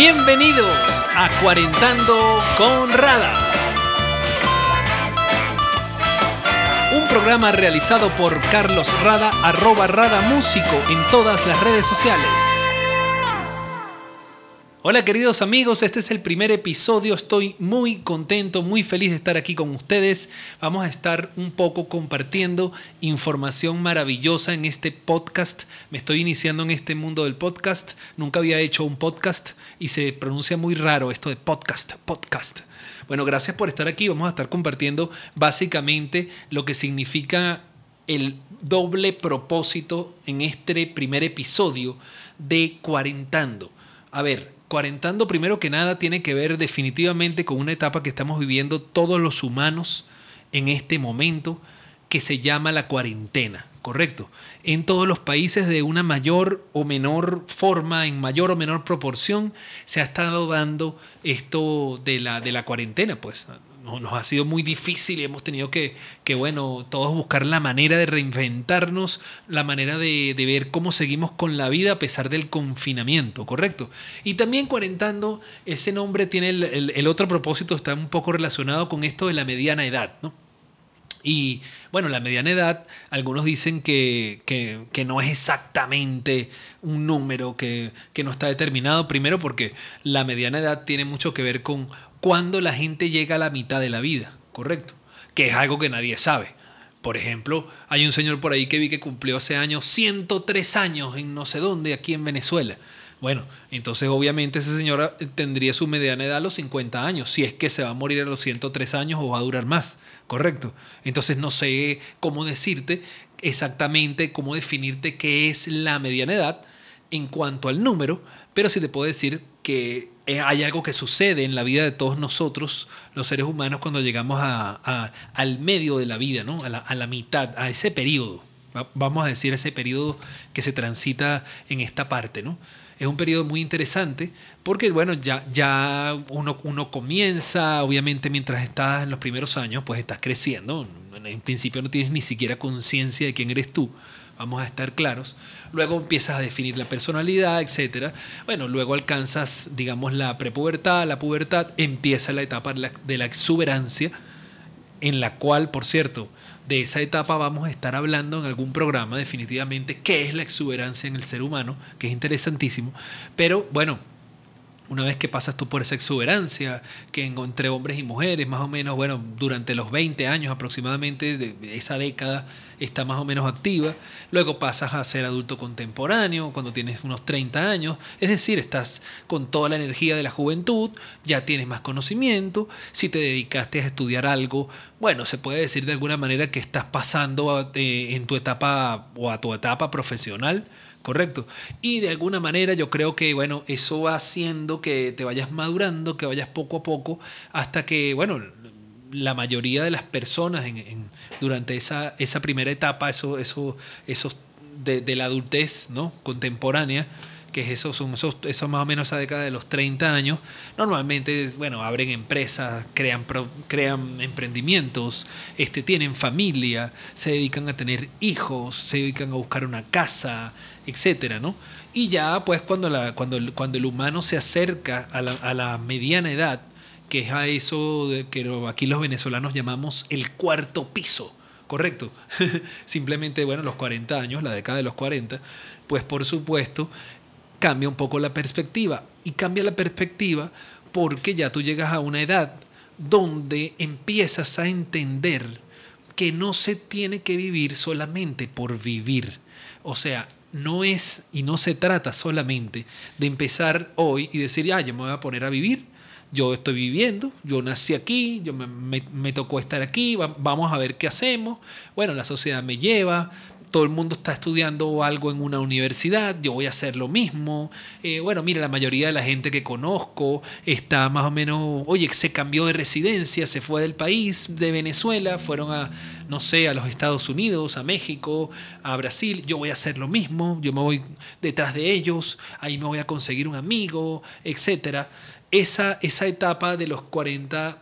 Bienvenidos a Cuarentando con Rada. Un programa realizado por Carlos Rada, arroba Rada Músico en todas las redes sociales. Hola queridos amigos, este es el primer episodio, estoy muy contento, muy feliz de estar aquí con ustedes. Vamos a estar un poco compartiendo información maravillosa en este podcast. Me estoy iniciando en este mundo del podcast, nunca había hecho un podcast y se pronuncia muy raro esto de podcast, podcast. Bueno, gracias por estar aquí, vamos a estar compartiendo básicamente lo que significa el doble propósito en este primer episodio de Cuarentando. A ver, cuarentando primero que nada tiene que ver definitivamente con una etapa que estamos viviendo todos los humanos en este momento que se llama la cuarentena, ¿correcto? En todos los países de una mayor o menor forma, en mayor o menor proporción, se ha estado dando esto de la, de la cuarentena, pues nos ha sido muy difícil y hemos tenido que, que, bueno, todos buscar la manera de reinventarnos, la manera de, de, ver cómo seguimos con la vida a pesar del confinamiento, ¿correcto? Y también cuarentando, ese nombre tiene el, el, el otro propósito, está un poco relacionado con esto de la mediana edad, ¿no? Y bueno, la mediana edad, algunos dicen que, que, que, no es exactamente un número que, que no está determinado, primero porque la mediana edad tiene mucho que ver con cuando la gente llega a la mitad de la vida, ¿correcto? Que es algo que nadie sabe. Por ejemplo, hay un señor por ahí que vi que cumplió hace años 103 años en no sé dónde, aquí en Venezuela. Bueno, entonces obviamente ese señor tendría su mediana edad a los 50 años, si es que se va a morir a los 103 años o va a durar más, ¿correcto? Entonces no sé cómo decirte exactamente, cómo definirte qué es la mediana edad en cuanto al número, pero sí te puedo decir que hay algo que sucede en la vida de todos nosotros, los seres humanos, cuando llegamos a, a, al medio de la vida, ¿no? a, la, a la mitad, a ese periodo. Vamos a decir ese periodo que se transita en esta parte, ¿no? Es un periodo muy interesante porque, bueno, ya, ya uno, uno comienza, obviamente mientras estás en los primeros años, pues estás creciendo. En principio no tienes ni siquiera conciencia de quién eres tú vamos a estar claros. Luego empiezas a definir la personalidad, etc. Bueno, luego alcanzas, digamos, la prepubertad, la pubertad, empieza la etapa de la exuberancia, en la cual, por cierto, de esa etapa vamos a estar hablando en algún programa definitivamente qué es la exuberancia en el ser humano, que es interesantísimo. Pero bueno, una vez que pasas tú por esa exuberancia, que entre hombres y mujeres, más o menos, bueno, durante los 20 años aproximadamente de esa década está más o menos activa, luego pasas a ser adulto contemporáneo cuando tienes unos 30 años, es decir, estás con toda la energía de la juventud, ya tienes más conocimiento, si te dedicaste a estudiar algo, bueno, se puede decir de alguna manera que estás pasando eh, en tu etapa o a tu etapa profesional, Correcto. Y de alguna manera yo creo que, bueno, eso va haciendo que te vayas madurando, que vayas poco a poco, hasta que, bueno, la mayoría de las personas en, en, durante esa, esa primera etapa, eso, eso, esos de, de, la adultez ¿no? contemporánea, que es eso, son esos, eso más o menos esa década de los 30 años, normalmente, bueno, abren empresas, crean, crean emprendimientos, este, tienen familia, se dedican a tener hijos, se dedican a buscar una casa, etcétera, ¿no? Y ya, pues, cuando, la, cuando, cuando el humano se acerca a la, a la mediana edad, que es a eso que aquí los venezolanos llamamos el cuarto piso, correcto. Simplemente, bueno, los 40 años, la década de los 40, pues por supuesto cambia un poco la perspectiva. Y cambia la perspectiva porque ya tú llegas a una edad donde empiezas a entender que no se tiene que vivir solamente por vivir. O sea, no es y no se trata solamente de empezar hoy y decir, ah, yo me voy a poner a vivir yo estoy viviendo, yo nací aquí, yo me, me, tocó estar aquí, vamos a ver qué hacemos. Bueno, la sociedad me lleva, todo el mundo está estudiando algo en una universidad, yo voy a hacer lo mismo. Eh, bueno, mira, la mayoría de la gente que conozco está más o menos, oye, se cambió de residencia, se fue del país, de Venezuela, fueron a, no sé, a los Estados Unidos, a México, a Brasil, yo voy a hacer lo mismo, yo me voy detrás de ellos, ahí me voy a conseguir un amigo, etcétera esa, esa etapa de los 40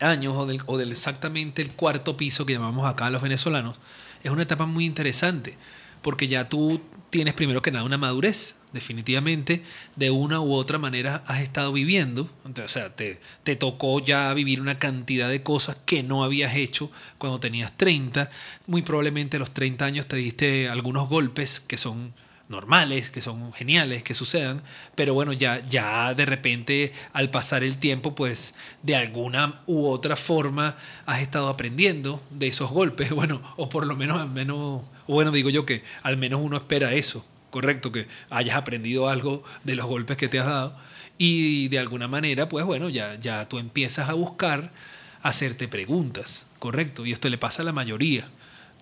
años o del, o del exactamente el cuarto piso que llamamos acá los venezolanos, es una etapa muy interesante porque ya tú tienes primero que nada una madurez, definitivamente, de una u otra manera has estado viviendo, o sea, te, te tocó ya vivir una cantidad de cosas que no habías hecho cuando tenías 30, muy probablemente a los 30 años te diste algunos golpes que son normales, que son geniales, que sucedan, pero bueno, ya, ya de repente al pasar el tiempo, pues de alguna u otra forma has estado aprendiendo de esos golpes, bueno, o por lo menos al menos, bueno, digo yo que al menos uno espera eso, correcto, que hayas aprendido algo de los golpes que te has dado y de alguna manera, pues bueno, ya, ya tú empiezas a buscar hacerte preguntas, correcto, y esto le pasa a la mayoría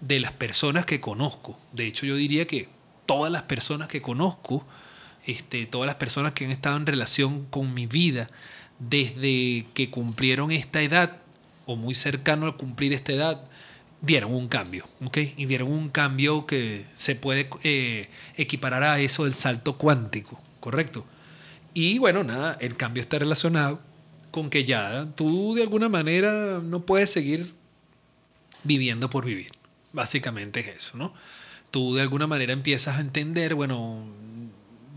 de las personas que conozco, de hecho yo diría que todas las personas que conozco, este, todas las personas que han estado en relación con mi vida desde que cumplieron esta edad o muy cercano a cumplir esta edad, dieron un cambio, ¿ok? Y dieron un cambio que se puede eh, equiparar a eso del salto cuántico, ¿correcto? Y bueno, nada, el cambio está relacionado con que ya tú de alguna manera no puedes seguir viviendo por vivir. Básicamente es eso, ¿no? Tú de alguna manera empiezas a entender, bueno,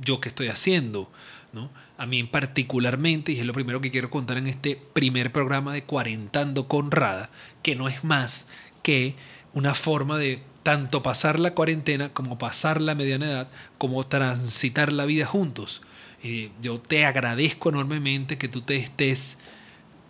yo qué estoy haciendo, ¿no? A mí particularmente, y es lo primero que quiero contar en este primer programa de Cuarentando con Rada, que no es más que una forma de tanto pasar la cuarentena como pasar la mediana edad, como transitar la vida juntos. y yo te agradezco enormemente que tú te estés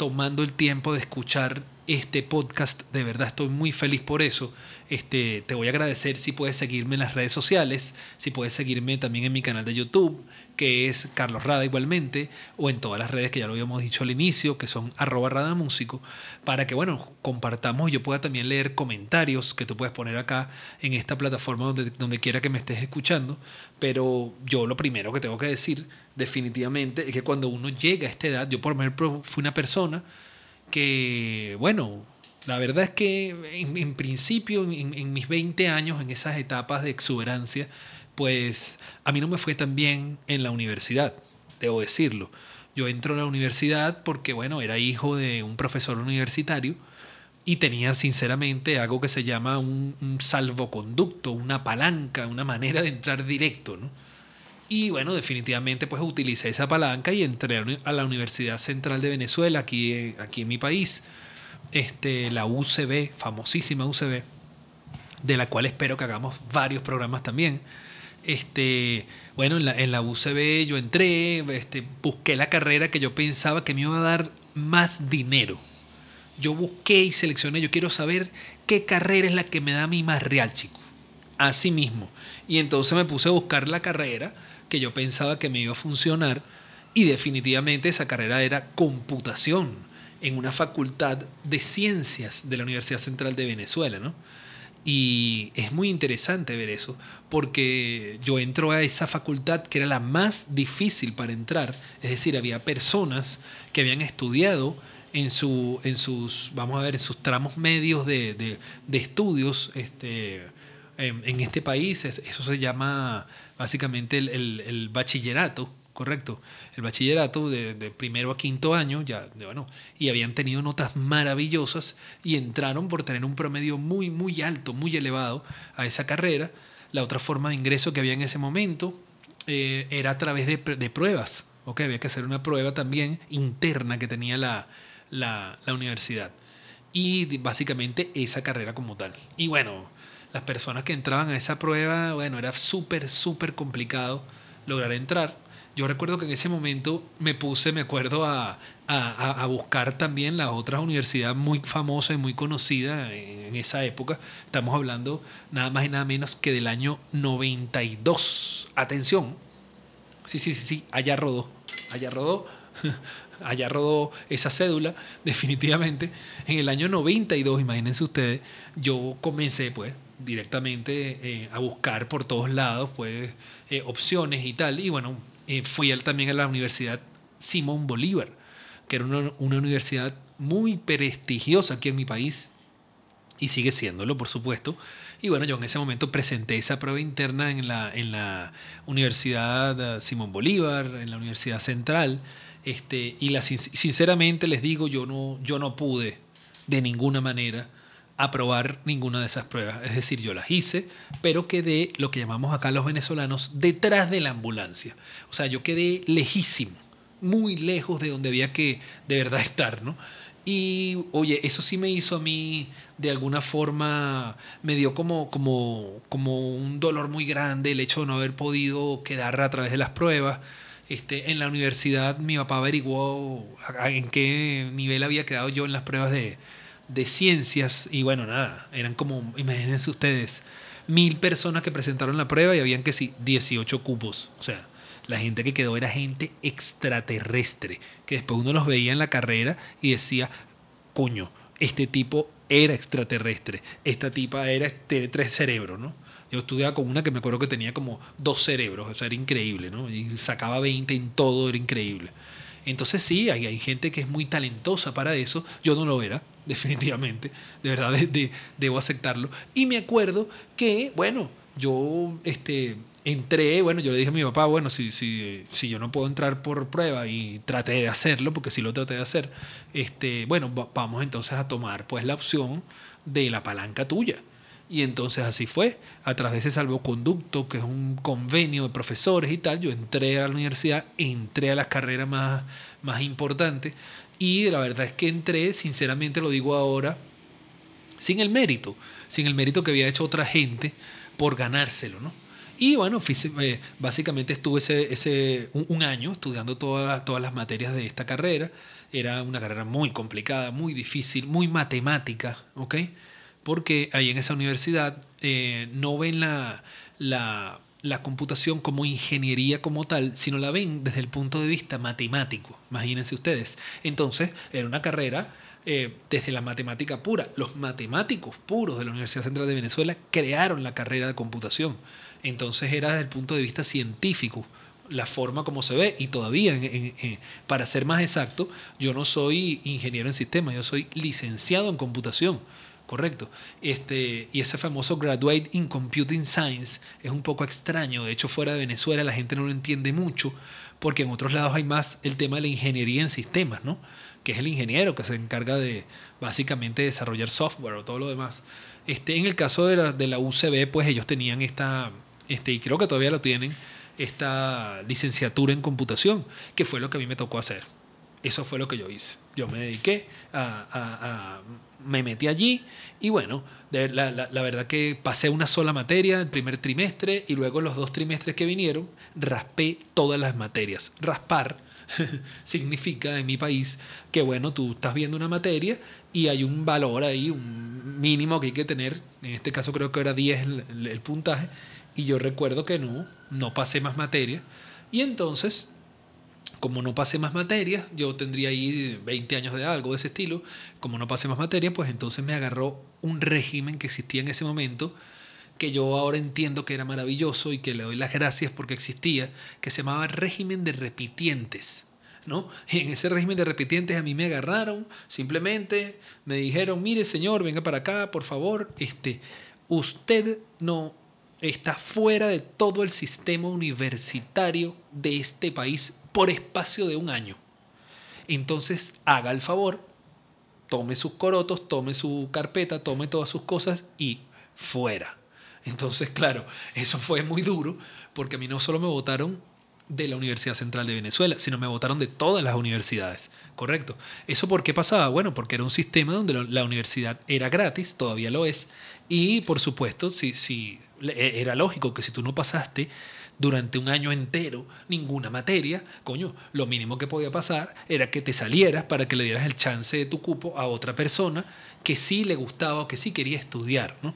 tomando el tiempo de escuchar este podcast. De verdad estoy muy feliz por eso. Este, te voy a agradecer si puedes seguirme en las redes sociales, si puedes seguirme también en mi canal de YouTube, que es Carlos Rada igualmente, o en todas las redes que ya lo habíamos dicho al inicio, que son arroba Rada Músico, para que bueno, compartamos y yo pueda también leer comentarios que tú puedes poner acá en esta plataforma donde, donde quiera que me estés escuchando. Pero yo lo primero que tengo que decir definitivamente es que cuando uno llega a esta edad, yo por ejemplo fui una persona que, bueno, la verdad es que en, principio, en, mis 20 años, en esas etapas de exuberancia, pues a mí no me fue tan bien en la universidad, debo decirlo. Yo entro a la universidad porque, bueno, era hijo de un profesor universitario y tenía sinceramente algo que se llama un, un salvoconducto, una palanca, una manera de entrar directo, ¿no? Y bueno, definitivamente pues utilicé esa palanca y entré a la Universidad Central de Venezuela, aquí, aquí en mi país, este, la UCB, famosísima UCB, de la cual espero que hagamos varios programas también. Este, bueno, en la, en la UCB yo entré, este, busqué la carrera que yo pensaba que me iba a dar más dinero. Yo busqué y seleccioné, yo quiero saber qué carrera es la que me da a mí más real, chico. Así mismo. Y entonces me puse a buscar la carrera que yo pensaba que me iba a funcionar y definitivamente esa carrera era computación en una facultad de ciencias de la Universidad Central de Venezuela, ¿no? Y es muy interesante ver eso, porque yo entro a esa facultad que era la más difícil para entrar, es decir, había personas que habían estudiado en, su, en sus, vamos a ver, en sus tramos medios de, de, de estudios este, en, en, este país, eso se llama básicamente el, bachillerato, correcto, el bachillerato de, primero a quinto año, ya, bueno, y habían tenido notas maravillosas y entraron por tener un promedio muy, muy alto, muy elevado a esa carrera. La otra forma de ingreso que había en ese momento eh, era a través de, pruebas, ¿ok? Había que hacer una prueba también interna que tenía la, la, la universidad. Y básicamente esa carrera como tal. Y bueno, las personas que entraban a esa prueba, bueno, era súper, súper complicado lograr entrar. Yo recuerdo que en ese momento me puse, me acuerdo, a, a, a buscar también la otra universidad muy famosa y muy conocida en, esa época. Estamos hablando nada más y nada menos que del año 92. Atención. Sí, sí, sí, sí, allá rodó. Allá rodó. allá rodó esa cédula, definitivamente. En el año 92, imagínense ustedes, yo comencé, pues, directamente eh, a buscar por todos lados pues, eh, opciones y tal. Y bueno, eh, fui también a la Universidad Simón Bolívar, que era una, universidad muy prestigiosa aquí en mi país y sigue siéndolo, por supuesto. Y bueno, yo en ese momento presenté esa prueba interna en la, en la Universidad Simón Bolívar, en la Universidad Central. Este, y la, sinceramente les digo, yo no, yo no pude de ninguna manera aprobar ninguna de esas pruebas. Es decir, yo las hice, pero quedé, lo que llamamos acá los venezolanos, detrás de la ambulancia. O sea, yo quedé lejísimo, muy lejos de donde había que de verdad estar, ¿no? Y oye, eso sí me hizo a mí, de alguna forma, me dio como, como, como un dolor muy grande el hecho de no haber podido quedar a través de las pruebas. Este, en la universidad mi papá averiguó en qué nivel había quedado yo en las pruebas de, de ciencias y bueno, nada, eran como, imagínense ustedes, mil personas que presentaron la prueba y habían que sí, 18 cupos. O sea, la gente que quedó era gente extraterrestre, que después uno los veía en la carrera y decía, coño, este tipo era extraterrestre, esta tipa era tres cerebros, ¿no? Yo estudiaba con una que me acuerdo que tenía como dos cerebros, o sea, era increíble, ¿no? Y sacaba 20 en todo, era increíble. Entonces sí, hay, hay gente que es muy talentosa para eso, yo no lo era, definitivamente, de verdad debo aceptarlo. Y me acuerdo que, bueno, yo este, entré, bueno, yo le dije a mi papá, bueno, si, si, si yo no puedo entrar por prueba y traté de hacerlo, porque sí lo traté de hacer, este, bueno, vamos entonces a tomar pues la opción de la palanca tuya. Y entonces así fue, a través de ese salvoconducto, que es un convenio de profesores y tal, yo entré a la universidad, entré a las carreras más, más importantes y la verdad es que entré, sinceramente lo digo ahora, sin el mérito, sin el mérito que había hecho otra gente por ganárselo, ¿no? Y bueno, eh, básicamente estuve ese, ese, un, año estudiando todas, todas las materias de esta carrera. Era una carrera muy complicada, muy difícil, muy matemática, ¿ok? Porque ahí en esa universidad eh, no ven la, la computación como ingeniería como tal, sino la ven desde el punto de vista matemático. Imagínense ustedes. Entonces, era una carrera eh, desde la matemática pura. Los matemáticos puros de la Universidad Central de Venezuela crearon la carrera de computación. Entonces era desde el punto de vista científico la forma como se ve y todavía, para ser más exacto, yo no soy ingeniero en sistemas, yo soy licenciado en computación. Correcto. Este, y ese famoso Graduate in Computing Science es un poco extraño. De hecho, fuera de Venezuela la gente no lo entiende mucho, porque en otros lados hay más el tema de la ingeniería en sistemas, ¿no? Que es el ingeniero que se encarga de básicamente desarrollar software o todo lo demás. Este, en el caso de la, de la UCB, pues ellos tenían esta, este, y creo que todavía lo tienen, esta licenciatura en computación, que fue lo que a mí me tocó hacer. Eso fue lo que yo hice. Yo me dediqué a me metí allí y bueno, la, la, verdad que pasé una sola materia el primer trimestre y luego los dos trimestres que vinieron raspé todas las materias. Raspar significa en mi país que bueno, tú estás viendo una materia y hay un valor ahí, un mínimo que hay que tener, en este caso creo que era 10 el, el puntaje, y yo recuerdo que no, no pasé más materia y entonces como no pasé más materias, yo tendría ahí 20 años de algo de ese estilo, como no pasé más materias, pues entonces me agarró un régimen que existía en ese momento, que yo ahora entiendo que era maravilloso y que le doy las gracias porque existía, que se llamaba régimen de repitientes. ¿No? Y en ese régimen de repitientes a mí me agarraron, simplemente me dijeron, mire señor, venga para acá, por favor, este, usted no está fuera de todo el sistema universitario de este país por espacio de un año. Entonces haga el favor, tome sus corotos, tome su carpeta, tome todas sus cosas y fuera. Entonces, claro, eso fue muy duro porque a mí no solo me votaron de la Universidad Central de Venezuela, sino me votaron de todas las universidades. Correcto. ¿Eso por qué pasaba? Bueno, porque era un sistema donde la universidad era gratis, todavía lo es, y por supuesto, si, si era lógico que si tú no pasaste durante un año entero ninguna materia, coño, lo mínimo que podía pasar era que te salieras para que le dieras el chance de tu cupo a otra persona que sí le gustaba o que sí quería estudiar, ¿no?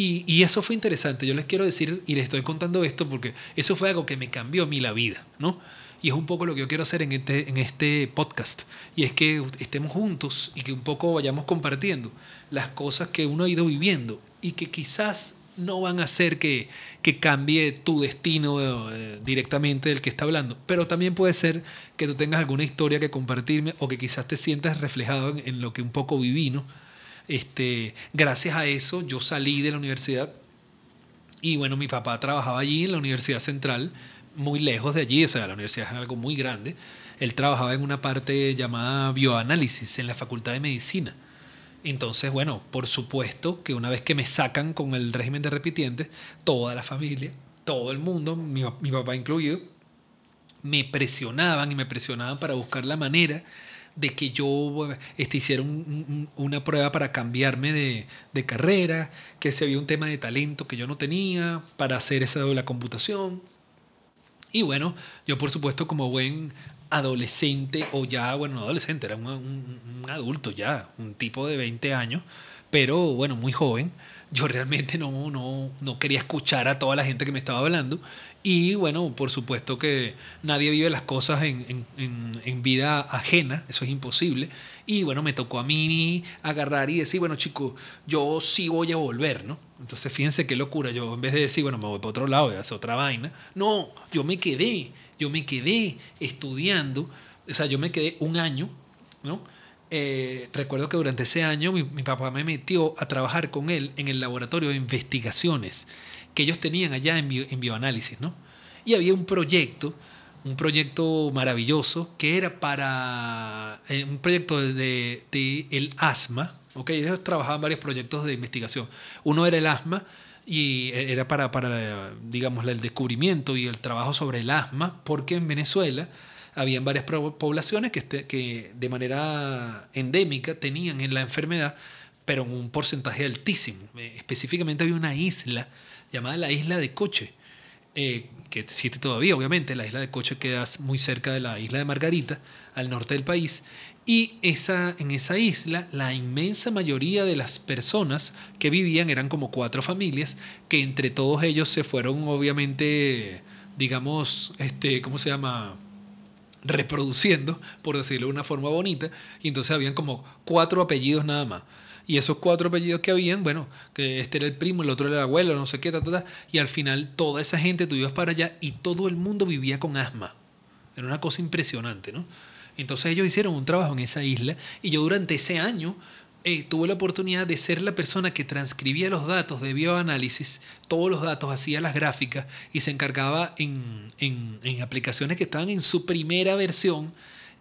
Y, eso fue interesante. Yo les quiero decir, y les estoy contando esto porque eso fue algo que me cambió a mí la vida, ¿no? Y es un poco lo que yo quiero hacer en este, en este podcast. Y es que estemos juntos y que un poco vayamos compartiendo las cosas que uno ha ido viviendo y que quizás no van a hacer que, que cambie tu destino eh, directamente del que está hablando. Pero también puede ser que tú tengas alguna historia que compartirme o que quizás te sientas reflejado en, lo que un poco viví. ¿no? Este, gracias a eso yo salí de la universidad y bueno, mi papá trabajaba allí en la Universidad Central, muy lejos de allí, o sea, la universidad es algo muy grande. Él trabajaba en una parte llamada bioanálisis en la Facultad de Medicina. Entonces, bueno, por supuesto que una vez que me sacan con el régimen de repitientes, toda la familia, todo el mundo, mi, mi papá incluido, me presionaban y me presionaban para buscar la manera de que yo este, hiciera una prueba para cambiarme de, carrera, que si había un tema de talento que yo no tenía para hacer esa la computación. Y bueno, yo por supuesto como buen adolescente o ya, bueno, no adolescente, era un, un, adulto ya, un tipo de 20 años, pero bueno, muy joven. Yo realmente no, no, no quería escuchar a toda la gente que me estaba hablando. Y bueno, por supuesto que nadie vive las cosas en, en, en, vida ajena, eso es imposible. Y bueno, me tocó a mí agarrar y decir, bueno chicos, yo sí voy a volver, ¿no? Entonces fíjense qué locura, yo en vez de decir, bueno, me voy para otro lado, voy a hacer otra vaina, no, yo me quedé yo me quedé estudiando, o sea, yo me quedé un año, ¿no? Eh, recuerdo que durante ese año mi, papá me metió a trabajar con él en el laboratorio de investigaciones que ellos tenían allá en, en bioanálisis, ¿no? Y había un proyecto, un proyecto maravilloso que era para eh, un proyecto de, el asma, ¿ok? Ellos trabajaban varios proyectos de investigación. Uno era el asma y era para, para, digamos, el descubrimiento y el trabajo sobre el asma, porque en Venezuela habían varias poblaciones que, este, que de manera endémica tenían en la enfermedad, pero en un porcentaje altísimo. Eh, específicamente había una isla llamada la isla de Coche, eh, que existe todavía, obviamente. La isla de Coche queda muy cerca de la isla de Margarita, al norte del país, y en esa isla, la inmensa mayoría de las personas que vivían eran como cuatro familias, que entre todos ellos se fueron, obviamente, digamos, este, ¿cómo se llama? Reproduciendo, por decirlo de una forma bonita, y entonces habían como cuatro apellidos nada más. Y esos cuatro apellidos que habían, bueno, que este era el primo, el otro era el abuelo, no sé qué, ta, ta, y al final toda esa gente tú ibas para allá y todo el mundo vivía con asma. Era una cosa impresionante, ¿no? Entonces ellos hicieron un trabajo en esa isla y yo durante ese año eh, tuve la oportunidad de ser la persona que transcribía los datos de bioanálisis, todos los datos, hacía las gráficas y se encargaba en, en, aplicaciones que estaban en su primera versión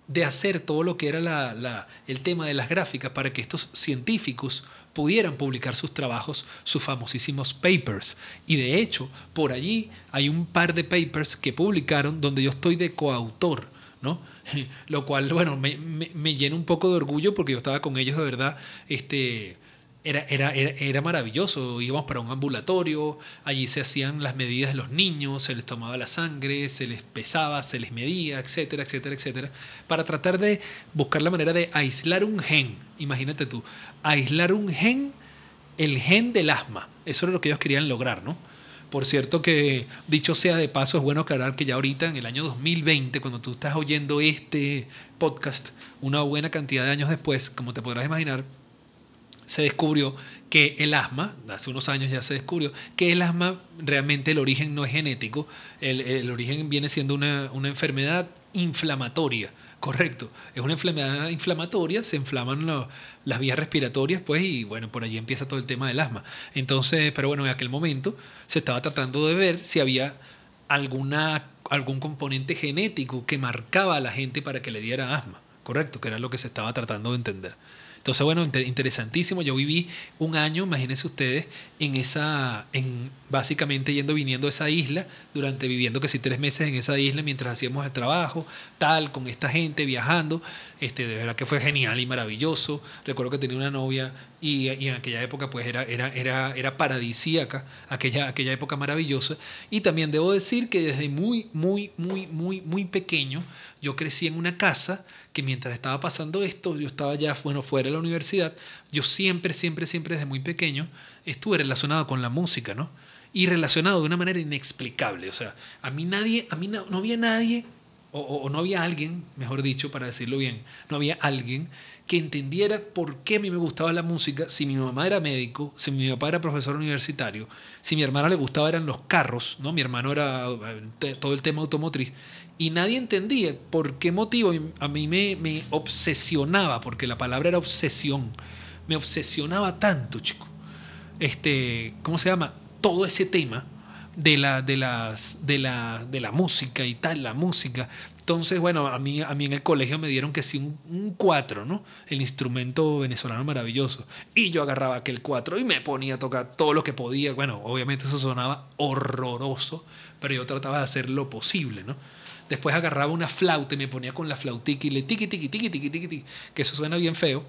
de hacer todo lo que era la, la, el tema de las gráficas para que estos científicos pudieran publicar sus trabajos, sus famosísimos papers. Y de hecho, por allí hay un par de papers que publicaron donde yo estoy de coautor, ¿no? lo cual, bueno, me, me, llena un poco de orgullo porque yo estaba con ellos de verdad, este, era, era, era, maravilloso, íbamos para un ambulatorio, allí se hacían las medidas de los niños, se les tomaba la sangre, se les pesaba, se les medía, etcétera, etcétera, etcétera, para tratar de buscar la manera de aislar un gen, imagínate tú, aislar un gen, el gen del asma, eso era lo que ellos querían lograr, ¿no? Por cierto que, dicho sea de paso, es bueno aclarar que ya ahorita, en el año 2020, cuando tú estás oyendo este podcast, una buena cantidad de años después, como te podrás imaginar, se descubrió que el asma, hace unos años ya se descubrió, que el asma realmente el origen no es genético, el, el origen viene siendo una, una enfermedad inflamatoria Correcto. Es una enfermedad inflamatoria, se inflaman las vías respiratorias, pues, y bueno, por allí empieza todo el tema del asma. Entonces, pero bueno, en aquel momento se estaba tratando de ver si había alguna, algún componente genético que marcaba a la gente para que le diera asma. Correcto, que era lo que se estaba tratando de entender. Entonces, bueno, interesantísimo. Yo viví un año, imagínense ustedes, en esa, en básicamente yendo viniendo a esa isla, durante viviendo sí tres meses en esa isla mientras hacíamos el trabajo, tal, con esta gente, viajando. Este, de verdad que fue genial y maravilloso. Recuerdo que tenía una novia y, y en aquella época pues era, era, era, era paradisíaca, aquella, aquella época maravillosa. Y también debo decir que desde muy, muy, muy, muy, muy pequeño yo crecí en una casa que mientras estaba pasando esto, yo estaba ya, bueno, fuera de la universidad, yo siempre, siempre, siempre desde muy pequeño estuve relacionado con la música, ¿no? Y relacionado de una manera inexplicable. O sea, a mí nadie, a mí no, había nadie, o, o, no había alguien, mejor dicho, para decirlo bien, no había alguien que entendiera por qué a mí me gustaba la música, si mi mamá era médico, si mi papá era profesor universitario, si mi hermana le gustaba eran los carros, ¿no? Mi hermano era eh, todo el tema automotriz y nadie entendía por qué motivo a mí me, me obsesionaba, porque la palabra era obsesión, me obsesionaba tanto, chico. Este, ¿cómo se llama? Todo ese tema de la, de, las, de, la, de la música y tal, la música. Entonces, bueno, a mí, a mí en el colegio me dieron que sí un 4, ¿no? El instrumento venezolano maravilloso. Y yo agarraba aquel 4 y me ponía a tocar todo lo que podía. Bueno, obviamente eso sonaba horroroso, pero yo trataba de hacer lo posible, ¿no? Después agarraba una flauta y me ponía con la flautica y le tiqui, tiqui, tiqui, tiqui, tiqui, tiqui, que eso suena bien feo.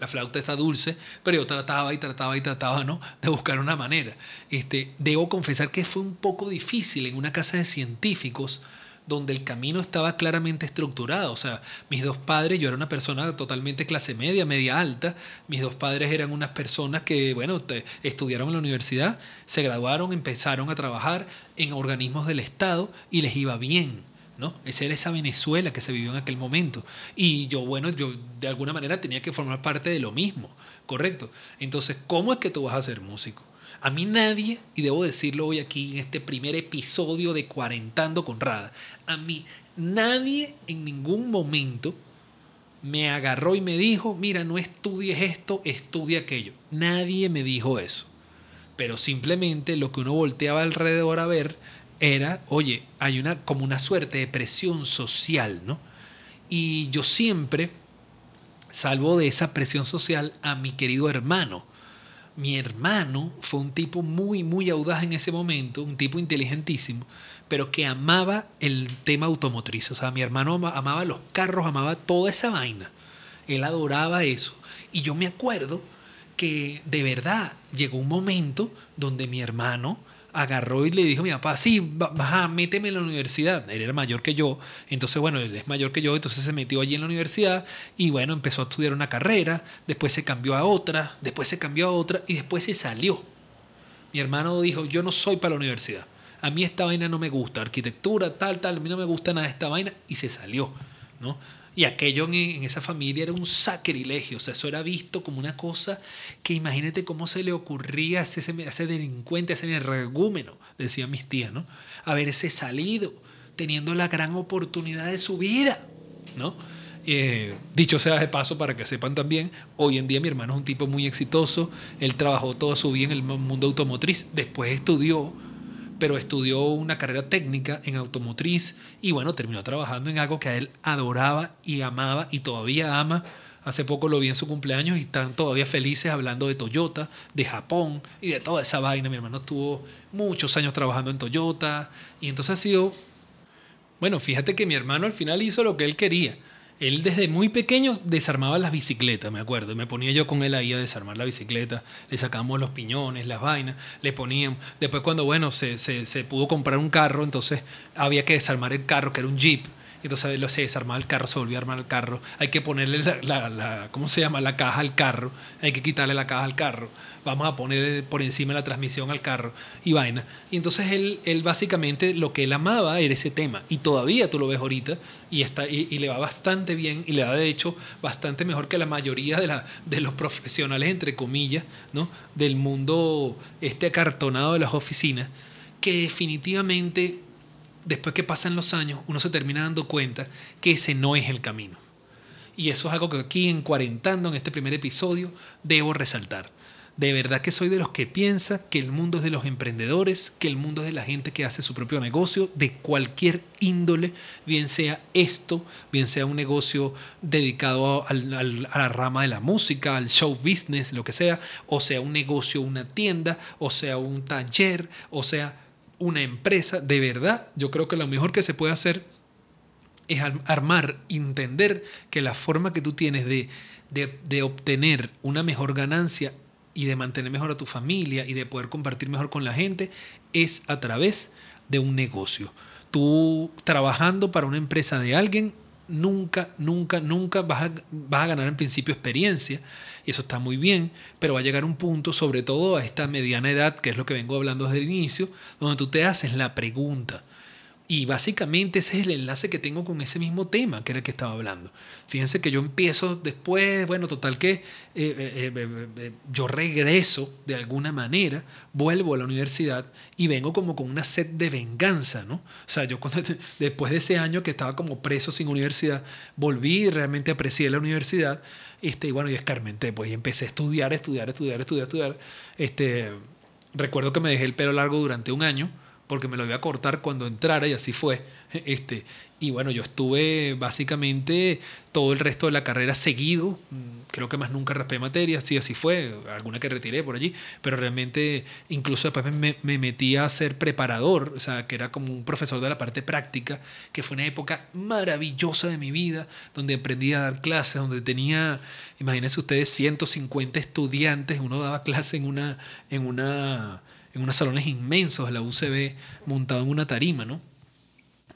La flauta está dulce, pero yo trataba y trataba y trataba, ¿no? De buscar una manera. Este, debo confesar que fue un poco difícil en una casa de científicos donde el camino estaba claramente estructurado. O sea, mis dos padres, yo era una persona totalmente clase media, media alta, mis dos padres eran unas personas que, bueno, estudiaron en la universidad, se graduaron, empezaron a trabajar en organismos del Estado y les iba bien. ¿no? Esa era esa Venezuela que se vivió en aquel momento. Y yo, bueno, yo de alguna manera tenía que formar parte de lo mismo, ¿correcto? Entonces, ¿cómo es que tú vas a ser músico? A mí nadie, y debo decirlo hoy aquí en este primer episodio de Cuarentando con Rada, a mí nadie en ningún momento me agarró y me dijo, mira, no estudies esto, estudia aquello. Nadie me dijo eso. Pero simplemente lo que uno volteaba alrededor a ver era, oye, hay una como una suerte de presión social, ¿no? Y yo siempre salvo de esa presión social a mi querido hermano mi hermano fue un tipo muy, muy audaz en ese momento, un tipo inteligentísimo, pero que amaba el tema automotriz. O sea, mi hermano amaba los carros, amaba toda esa vaina. Él adoraba eso. Y yo me acuerdo que de verdad llegó un momento donde mi hermano agarró y le dijo a mi papá, sí, baja, méteme en la universidad. Él era mayor que yo, entonces bueno, él es mayor que yo, entonces se metió allí en la universidad y bueno, empezó a estudiar una carrera, después se cambió a otra, después se cambió a otra y después se salió. Mi hermano dijo, yo no soy para la universidad, a mí esta vaina no me gusta, arquitectura, tal, tal, a mí no me gusta nada esta vaina y se salió, ¿no? Y aquello en, esa familia era un sacrilegio, o sea, eso era visto como una cosa que imagínate cómo se le ocurría a ese, ese delincuente, a ese energúmeno, decían mis tías, ¿no? Haberse salido, teniendo la gran oportunidad de su vida, ¿no? Eh, dicho sea de paso, para que sepan también, hoy en día mi hermano es un tipo muy exitoso, él trabajó toda su vida en el mundo automotriz, después estudió pero estudió una carrera técnica en automotriz y bueno, terminó trabajando en algo que a él adoraba y amaba y todavía ama. Hace poco lo vi en su cumpleaños y están todavía felices hablando de Toyota, de Japón y de toda esa vaina. Mi hermano estuvo muchos años trabajando en Toyota y entonces ha sido, bueno, fíjate que mi hermano al final hizo lo que él quería él desde muy pequeño desarmaba las bicicletas, me acuerdo. Me ponía yo con él ahí a desarmar la bicicleta. Le sacábamos los piñones, las vainas, le poníamos. Después cuando, bueno, se, se, se pudo comprar un carro, entonces había que desarmar el carro, que era un jeep. Entonces se desarmaba el carro, se volvió a armar el carro. Hay que ponerle la, la, ¿cómo se llama? La caja al carro. Hay que quitarle la caja al carro. Vamos a ponerle por encima la transmisión al carro y vaina. Y entonces él, él básicamente lo que él amaba era ese tema. Y todavía tú lo ves ahorita y, está, y, le va bastante bien y le va de hecho bastante mejor que la mayoría de, la, de los profesionales, entre comillas, ¿no? del mundo este acartonado de las oficinas, que definitivamente después que pasan los años, uno se termina dando cuenta que ese no es el camino. Y eso es algo que aquí en Cuarentando, en este primer episodio, debo resaltar. De verdad que soy de los que piensa que el mundo es de los emprendedores, que el mundo es de la gente que hace su propio negocio, de cualquier índole, bien sea esto, bien sea un negocio dedicado a la rama de la música, al show business, lo que sea, o sea un negocio, una tienda, o sea un taller, o sea una empresa, de verdad, yo creo que lo mejor que se puede hacer es armar, entender que la forma que tú tienes de, de, obtener una mejor ganancia y de mantener mejor a tu familia y de poder compartir mejor con la gente es a través de un negocio. Tú trabajando para una empresa de alguien, nunca, nunca, nunca vas a, vas a ganar en principio experiencia y eso está muy bien, pero va a llegar un punto, sobre todo a esta mediana edad, que es lo que vengo hablando desde el inicio, donde tú te haces la pregunta. Y básicamente ese es el enlace que tengo con ese mismo tema que era el que estaba hablando. Fíjense que yo empiezo después, bueno, total que eh, eh, eh, yo regreso de alguna manera, vuelvo a la universidad y vengo como con una sed de venganza, ¿no? O sea, yo cuando, después de ese año que estaba como preso sin universidad, volví y realmente aprecié la universidad este, y bueno, y escarmenté, pues y empecé a estudiar, estudiar, estudiar, estudiar, estudiar. Este, recuerdo que me dejé el pelo largo durante un año porque me lo iba a cortar cuando entrara y así fue. Este, y bueno, yo estuve básicamente todo el resto de la carrera seguido. Mm, creo que más nunca raspé materias, sí, así fue. Alguna que retiré por allí. Pero realmente, incluso después me, me, metí a ser preparador, o sea, que era como un profesor de la parte práctica, que fue una época maravillosa de mi vida, donde aprendí a dar clases, donde tenía, imagínense ustedes, 150 estudiantes. Uno daba clase en una. En una en unos salones inmensos de la UCB montado en una tarima, ¿no?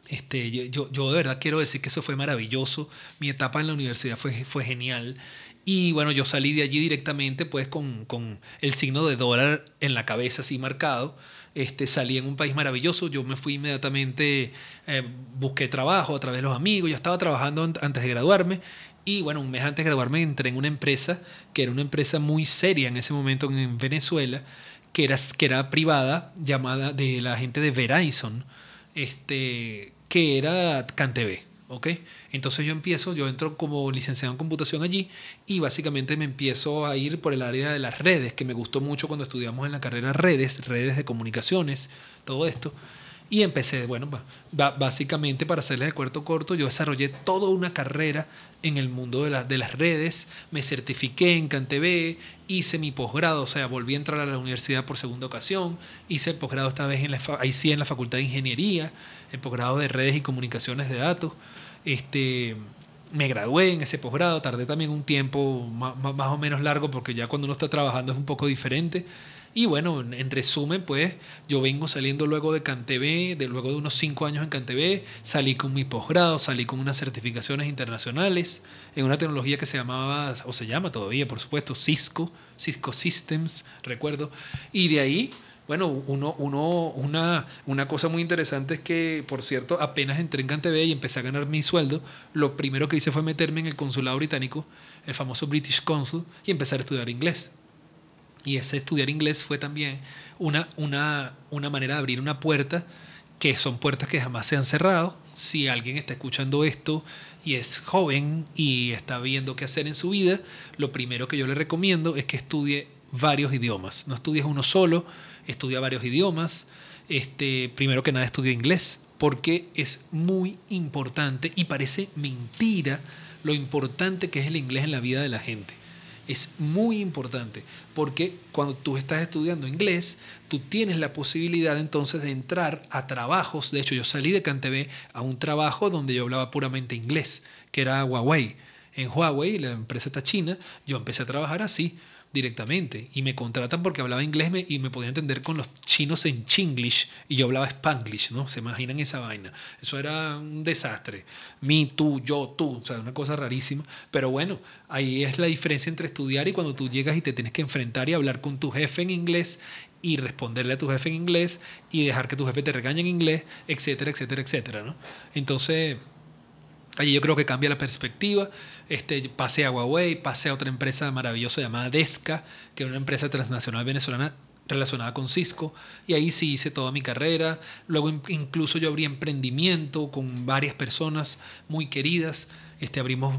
Este, yo, yo, de verdad quiero decir que eso fue maravilloso. Mi etapa en la universidad fue, fue genial. Y bueno, yo salí de allí directamente pues con, con el signo de dólar en la cabeza así marcado. Este, salí en un país maravilloso. Yo me fui inmediatamente, eh, busqué trabajo a través de los amigos. Yo estaba trabajando antes de graduarme. Y bueno, un mes antes de graduarme entré en una empresa que era una empresa muy seria en ese momento en Venezuela que era, que era privada, llamada de la gente de Verizon, este, que era CanTV. Entonces yo empiezo, yo entro como licenciado en computación allí y básicamente me empiezo a ir por el área de las redes, que me gustó mucho cuando estudiamos en la carrera redes, redes de comunicaciones, todo esto. Y empecé, bueno, básicamente para hacerles el cuarto corto, yo desarrollé toda una carrera en el mundo de, de las redes, me certifiqué en CanTV, hice mi posgrado, o sea, volví a entrar a la universidad por segunda ocasión, hice el posgrado esta vez en la, ahí sí en la Facultad de Ingeniería, el posgrado de redes y comunicaciones de datos. Este, me gradué en ese posgrado, tardé también un tiempo más, más o menos largo porque ya cuando uno está trabajando es un poco diferente y bueno, en resumen, pues yo vengo saliendo luego de CanTV, de luego de unos cinco años en CanTV, salí con mi posgrado, salí con unas certificaciones internacionales en una tecnología que se llamaba, o se llama todavía, por supuesto, Cisco, Cisco Systems, recuerdo. Y de ahí, bueno, uno, uno, una, una cosa muy interesante es que, por cierto, apenas entré en CanTV y empecé a ganar mi sueldo, lo primero que hice fue meterme en el consulado británico, el famoso British Consul, y empezar a estudiar inglés. Y ese estudiar inglés fue también una, una, una manera de abrir una puerta, que son puertas que jamás se han cerrado. Si alguien está escuchando esto y es joven y está viendo qué hacer en su vida, lo primero que yo le recomiendo es que estudie varios idiomas. No estudies uno solo, estudia varios idiomas. Este, primero que nada estudia inglés, porque es muy importante y parece mentira lo importante que es el inglés en la vida de la gente es muy importante porque cuando tú estás estudiando inglés, tú tienes la posibilidad entonces de entrar a trabajos. De hecho, yo salí de CanTV a un trabajo donde yo hablaba puramente inglés, que era Huawei. En Huawei, la empresa está china, yo empecé a trabajar así directamente y me contratan porque hablaba inglés y me podía entender con los chinos en chinglish y yo hablaba spanglish, ¿no? Se imaginan esa vaina. Eso era un desastre. Mi, tú, yo, tú, o sea, una cosa rarísima. Pero bueno, ahí es la diferencia entre estudiar y cuando tú llegas y te tienes que enfrentar y hablar con tu jefe en inglés y responderle a tu jefe en inglés y dejar que tu jefe te regañe en inglés, etcétera, etcétera, etcétera, ¿no? Entonces, allí yo creo que cambia la perspectiva este, pasé a Huawei, pasé a otra empresa maravillosa llamada Desca, que es una empresa transnacional venezolana relacionada con Cisco, y ahí sí hice toda mi carrera. Luego incluso yo abrí emprendimiento con varias personas muy queridas. Este, abrimos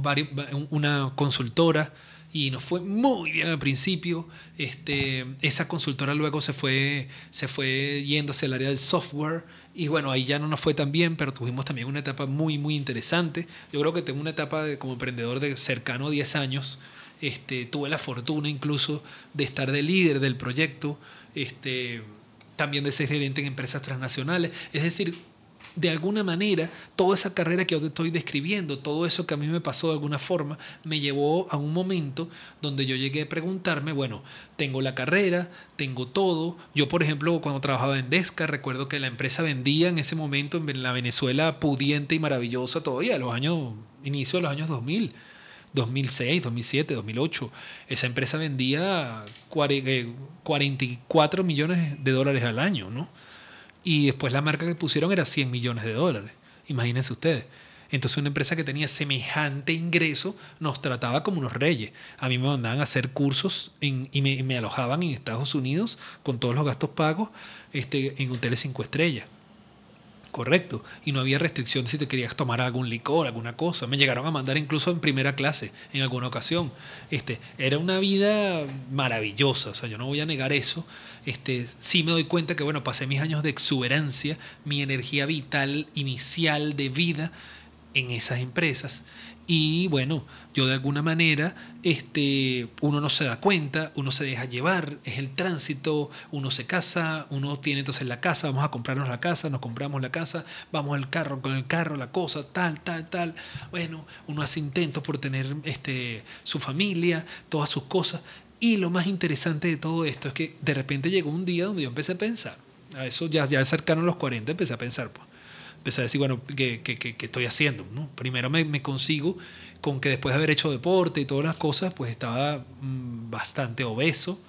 una consultora y nos fue muy bien al principio. Este, esa consultora luego se fue, se fue yendo hacia el área del software y bueno, ahí ya no nos fue tan bien, pero tuvimos también una etapa muy, muy interesante. Yo creo que tengo una etapa de, como emprendedor de cercano a 10 años. Este, tuve la fortuna incluso de estar de líder del proyecto, este, también de ser gerente en empresas transnacionales. Es decir, de alguna manera, toda esa carrera que yo te estoy describiendo, todo eso que a mí me pasó de alguna forma, me llevó a un momento donde yo llegué a preguntarme, bueno, tengo la carrera, tengo todo. Yo, por ejemplo, cuando trabajaba en Desca, recuerdo que la empresa vendía en ese momento en la Venezuela pudiente y maravillosa todavía, los años, inicio de los años 2000. 2006, 2007, 2008. Esa empresa vendía 44 eh, millones de dólares al año, ¿no? Y después la marca que pusieron era 100 millones de dólares. Imagínense ustedes. Entonces una empresa que tenía semejante ingreso nos trataba como unos reyes. A mí me mandaban a hacer cursos y me, alojaban en Estados Unidos con todos los gastos pagos este, en hoteles cinco estrellas. Correcto. Y no había restricción si te querías tomar algún licor, alguna cosa. Me llegaron a mandar incluso en primera clase en alguna ocasión. Este, era una vida maravillosa, o sea, yo no voy a negar eso. Este, sí me doy cuenta que, bueno, pasé mis años de exuberancia, mi energía vital inicial de vida en esas empresas y bueno, yo de alguna manera, este, uno no se da cuenta, uno se deja llevar, es el tránsito, uno se casa, uno tiene entonces la casa, vamos a comprarnos la casa, nos compramos la casa, vamos al carro con el carro, la cosa, tal, tal, tal. Bueno, uno hace intentos por tener este, su familia, todas sus cosas. Y lo más interesante de todo esto es que de repente llegó un día donde yo empecé a pensar, a eso ya, ya cercano a los 40, empecé a pensar, pues empecé a decir, bueno, ¿qué, qué, estoy haciendo? ¿no? Primero me, me, consigo con que después de haber hecho deporte y todas las cosas, pues estaba mm, bastante obeso.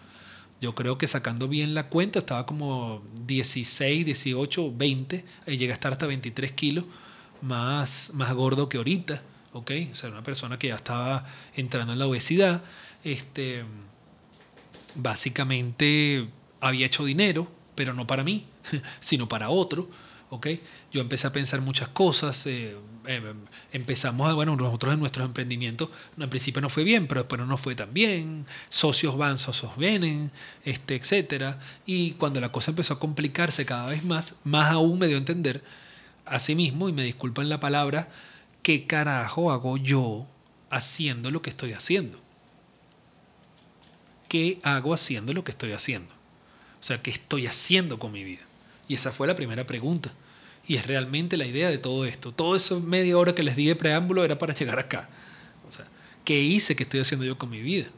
Yo creo que sacando bien la cuenta, estaba como 16, 18, 20, y llegué a estar hasta 23 kilos más, más gordo que ahorita, ¿ok? O sea, una persona que ya estaba entrando en la obesidad. Este, básicamente había hecho dinero, pero no para mí, sino para otro. Yo empecé a pensar muchas cosas, eh, eh, empezamos, a, bueno, nosotros en nuestros emprendimientos, al principio no fue bien, pero después no fue tan bien, socios van, socios vienen, este, etc. Y cuando la cosa empezó a complicarse cada vez más, más aún me dio a entender a sí mismo, y me disculpan la palabra, ¿qué carajo hago yo haciendo lo que estoy haciendo? ¿Qué hago haciendo lo que estoy haciendo? O sea, ¿qué estoy haciendo con mi vida? Y esa fue la primera pregunta. Y es realmente la idea de todo esto. Todo eso media hora que les di de preámbulo era para llegar acá. O sea, ¿qué hice que estoy haciendo yo con mi vida?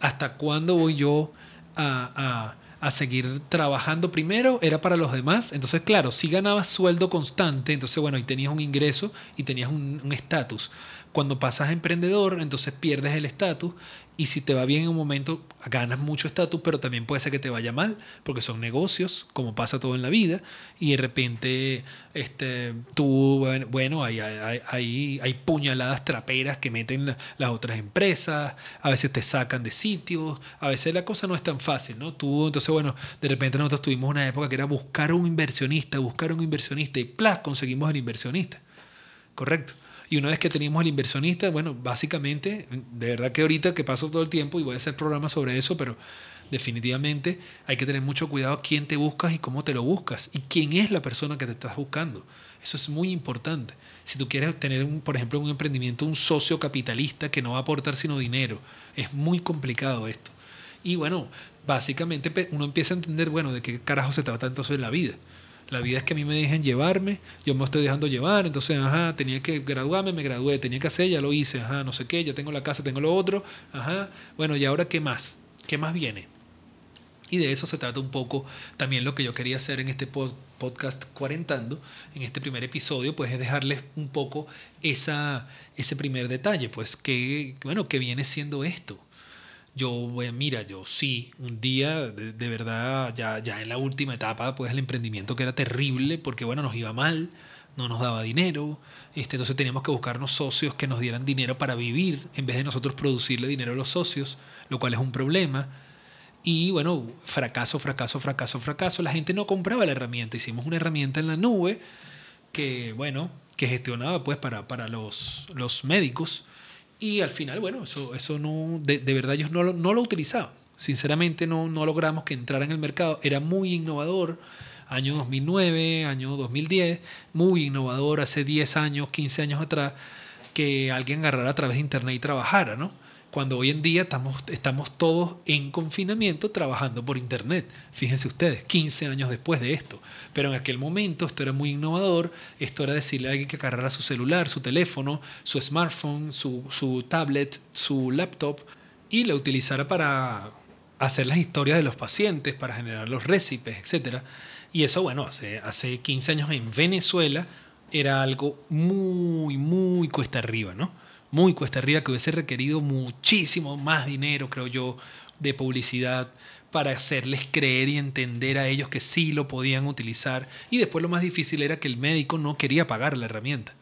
¿Hasta cuándo voy yo a, a, a seguir trabajando primero? Era para los demás. Entonces, claro, si ganabas sueldo constante, entonces, bueno, y tenías un ingreso y tenías un estatus. Cuando pasas a emprendedor, entonces pierdes el estatus y si te va bien en un momento, ganas mucho estatus, pero también puede ser que te vaya mal, porque son negocios, como pasa todo en la vida, y de repente este, tú, bueno, hay, hay, puñaladas traperas que meten las otras empresas, a veces te sacan de sitios, a veces la cosa no es tan fácil, ¿no? Tú, entonces, bueno, de repente nosotros tuvimos una época que era buscar un inversionista, buscar un inversionista, y ¡plas! conseguimos el inversionista, ¿correcto? Y una vez que teníamos el inversionista, bueno, básicamente, de verdad que ahorita que paso todo el tiempo y voy a hacer programas sobre eso, pero definitivamente hay que tener mucho cuidado quién te buscas y cómo te lo buscas y quién es la persona que te estás buscando. Eso es muy importante. Si tú quieres tener, un, por ejemplo, un emprendimiento, un socio capitalista que no va a aportar sino dinero, es muy complicado esto. Y bueno, básicamente uno empieza a entender, bueno, de qué carajo se trata entonces la vida. La vida es que a mí me dejen llevarme, yo me estoy dejando llevar, entonces, ajá, tenía que graduarme, me gradué, tenía que hacer, ya lo hice, ajá, no sé qué, ya tengo la casa, tengo lo otro, ajá, bueno, ¿y ahora qué más? ¿Qué más viene? Y de eso se trata un poco también lo que yo quería hacer en este podcast Cuarentando, en este primer episodio, pues es dejarles un poco esa, ese primer detalle, pues que, bueno, que viene siendo esto yo, bueno, mira, yo sí, un día, de, verdad, ya, ya en la última etapa, pues el emprendimiento que era terrible, porque bueno, nos iba mal, no nos daba dinero, este, entonces teníamos que buscarnos socios que nos dieran dinero para vivir, en vez de nosotros producirle dinero a los socios, lo cual es un problema. Y bueno, fracaso, fracaso, fracaso, fracaso. La gente no compraba la herramienta. Hicimos una herramienta en la nube que, bueno, que gestionaba pues para, para los, los médicos y al final, bueno, eso, eso no, de, verdad ellos no lo, no lo utilizaban. Sinceramente no, no logramos que entrara en el mercado. Era muy innovador, año 2009, año 2010, muy innovador hace 10 años, 15 años atrás, que alguien agarrara a través de internet y trabajara, ¿no? Cuando hoy en día estamos, todos en confinamiento trabajando por Internet. Fíjense ustedes, 15 años después de esto. Pero en aquel momento esto era muy innovador, esto era decirle a alguien que cargara su celular, su teléfono, su smartphone, su, su tablet, su laptop y la utilizara para hacer las historias de los pacientes, para generar los récipes, etc. Y eso, bueno, hace, hace 15 años en Venezuela era algo muy, muy cuesta arriba, ¿no? Muy cuesta arriba, que hubiese requerido muchísimo más dinero, creo yo, de publicidad para hacerles creer y entender a ellos que sí lo podían utilizar. Y después lo más difícil era que el médico no quería pagar la herramienta.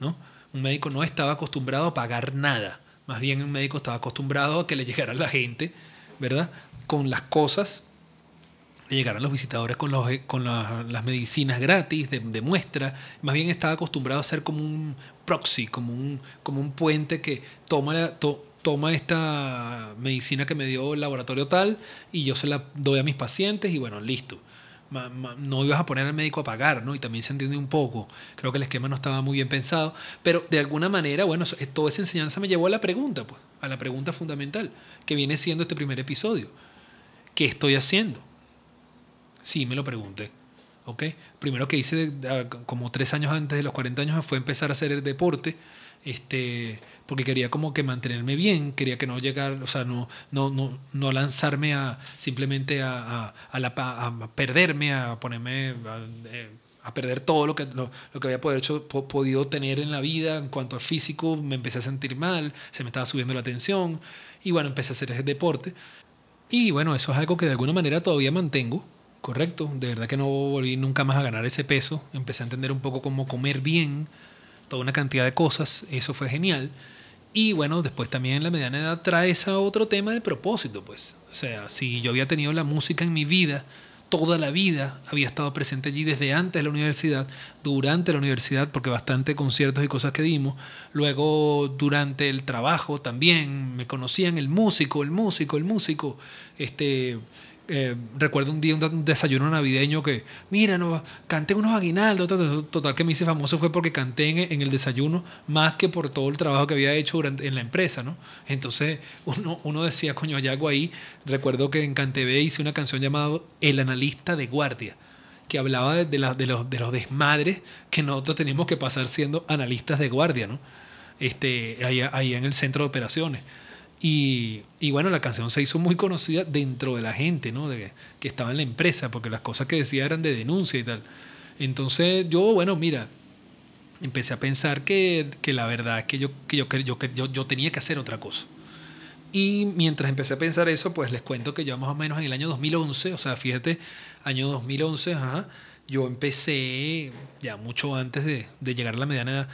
¿no? Un médico no estaba acostumbrado a pagar nada. Más bien un médico estaba acostumbrado a que le llegara la gente, ¿verdad? Con las cosas llegaran los visitadores con, los, con las medicinas gratis de, muestra. Más bien estaba acostumbrado a ser como un proxy, como un, como un puente que toma, toma esta medicina que me dio el laboratorio tal y yo se la doy a mis pacientes y bueno, listo. No ibas a poner al médico a pagar, ¿no? Y también se entiende un poco. Creo que el esquema no estaba muy bien pensado. Pero de alguna manera, bueno, toda esa enseñanza me llevó a la pregunta, pues, a la pregunta fundamental, que viene siendo este primer episodio. ¿Qué estoy haciendo? Sí, me lo pregunté. Primero que hice como tres años antes de los 40 años fue empezar a hacer el deporte, este, porque quería como que mantenerme bien, quería que no llegar, o sea, no, no, no, no lanzarme a simplemente a, a, la, a perderme, a ponerme... Eh, a, perder todo lo que, lo, que había hecho, podido tener en la vida en cuanto al físico, me empecé a sentir mal, se me estaba subiendo la tensión y bueno, empecé a hacer ese deporte. Y bueno, eso es algo que de alguna manera todavía mantengo, correcto. De verdad que no volví nunca más a ganar ese peso. Empecé a entender un poco cómo comer bien, toda una cantidad de cosas. Eso fue genial. Y bueno, después también la mediana edad trae ese otro tema del propósito, pues. O sea, si yo había tenido la música en mi vida, toda la vida, había estado presente allí desde antes de la universidad, durante la universidad, porque bastante conciertos y cosas que dimos, luego durante el trabajo también, me conocían el músico, el músico, el músico, este, eh, recuerdo un día un desayuno navideño que, mira, no, canté unos aguinaldos, total, que me hice famoso fue porque canté en, el desayuno más que por todo el trabajo que había hecho durante, en la empresa, ¿no? Entonces uno, uno decía, coño, hay ahí. Recuerdo que en Cantebé hice una canción llamada El analista de guardia que hablaba de, de, los, de los desmadres que nosotros teníamos que pasar siendo analistas de guardia, ¿no? Este, en el centro de operaciones. Y, bueno, la canción se hizo muy conocida dentro de la gente, ¿no? De, que estaba en la empresa, porque las cosas que decía eran de denuncia y tal. Entonces yo, bueno, mira, empecé a pensar que, que la verdad es que yo, que yo, yo, yo, yo tenía que hacer otra cosa. Y mientras empecé a pensar eso, pues les cuento que yo más o menos en el año 2011, o sea, fíjate, año 2011, ajá, yo empecé ya mucho antes de, de llegar a la mediana edad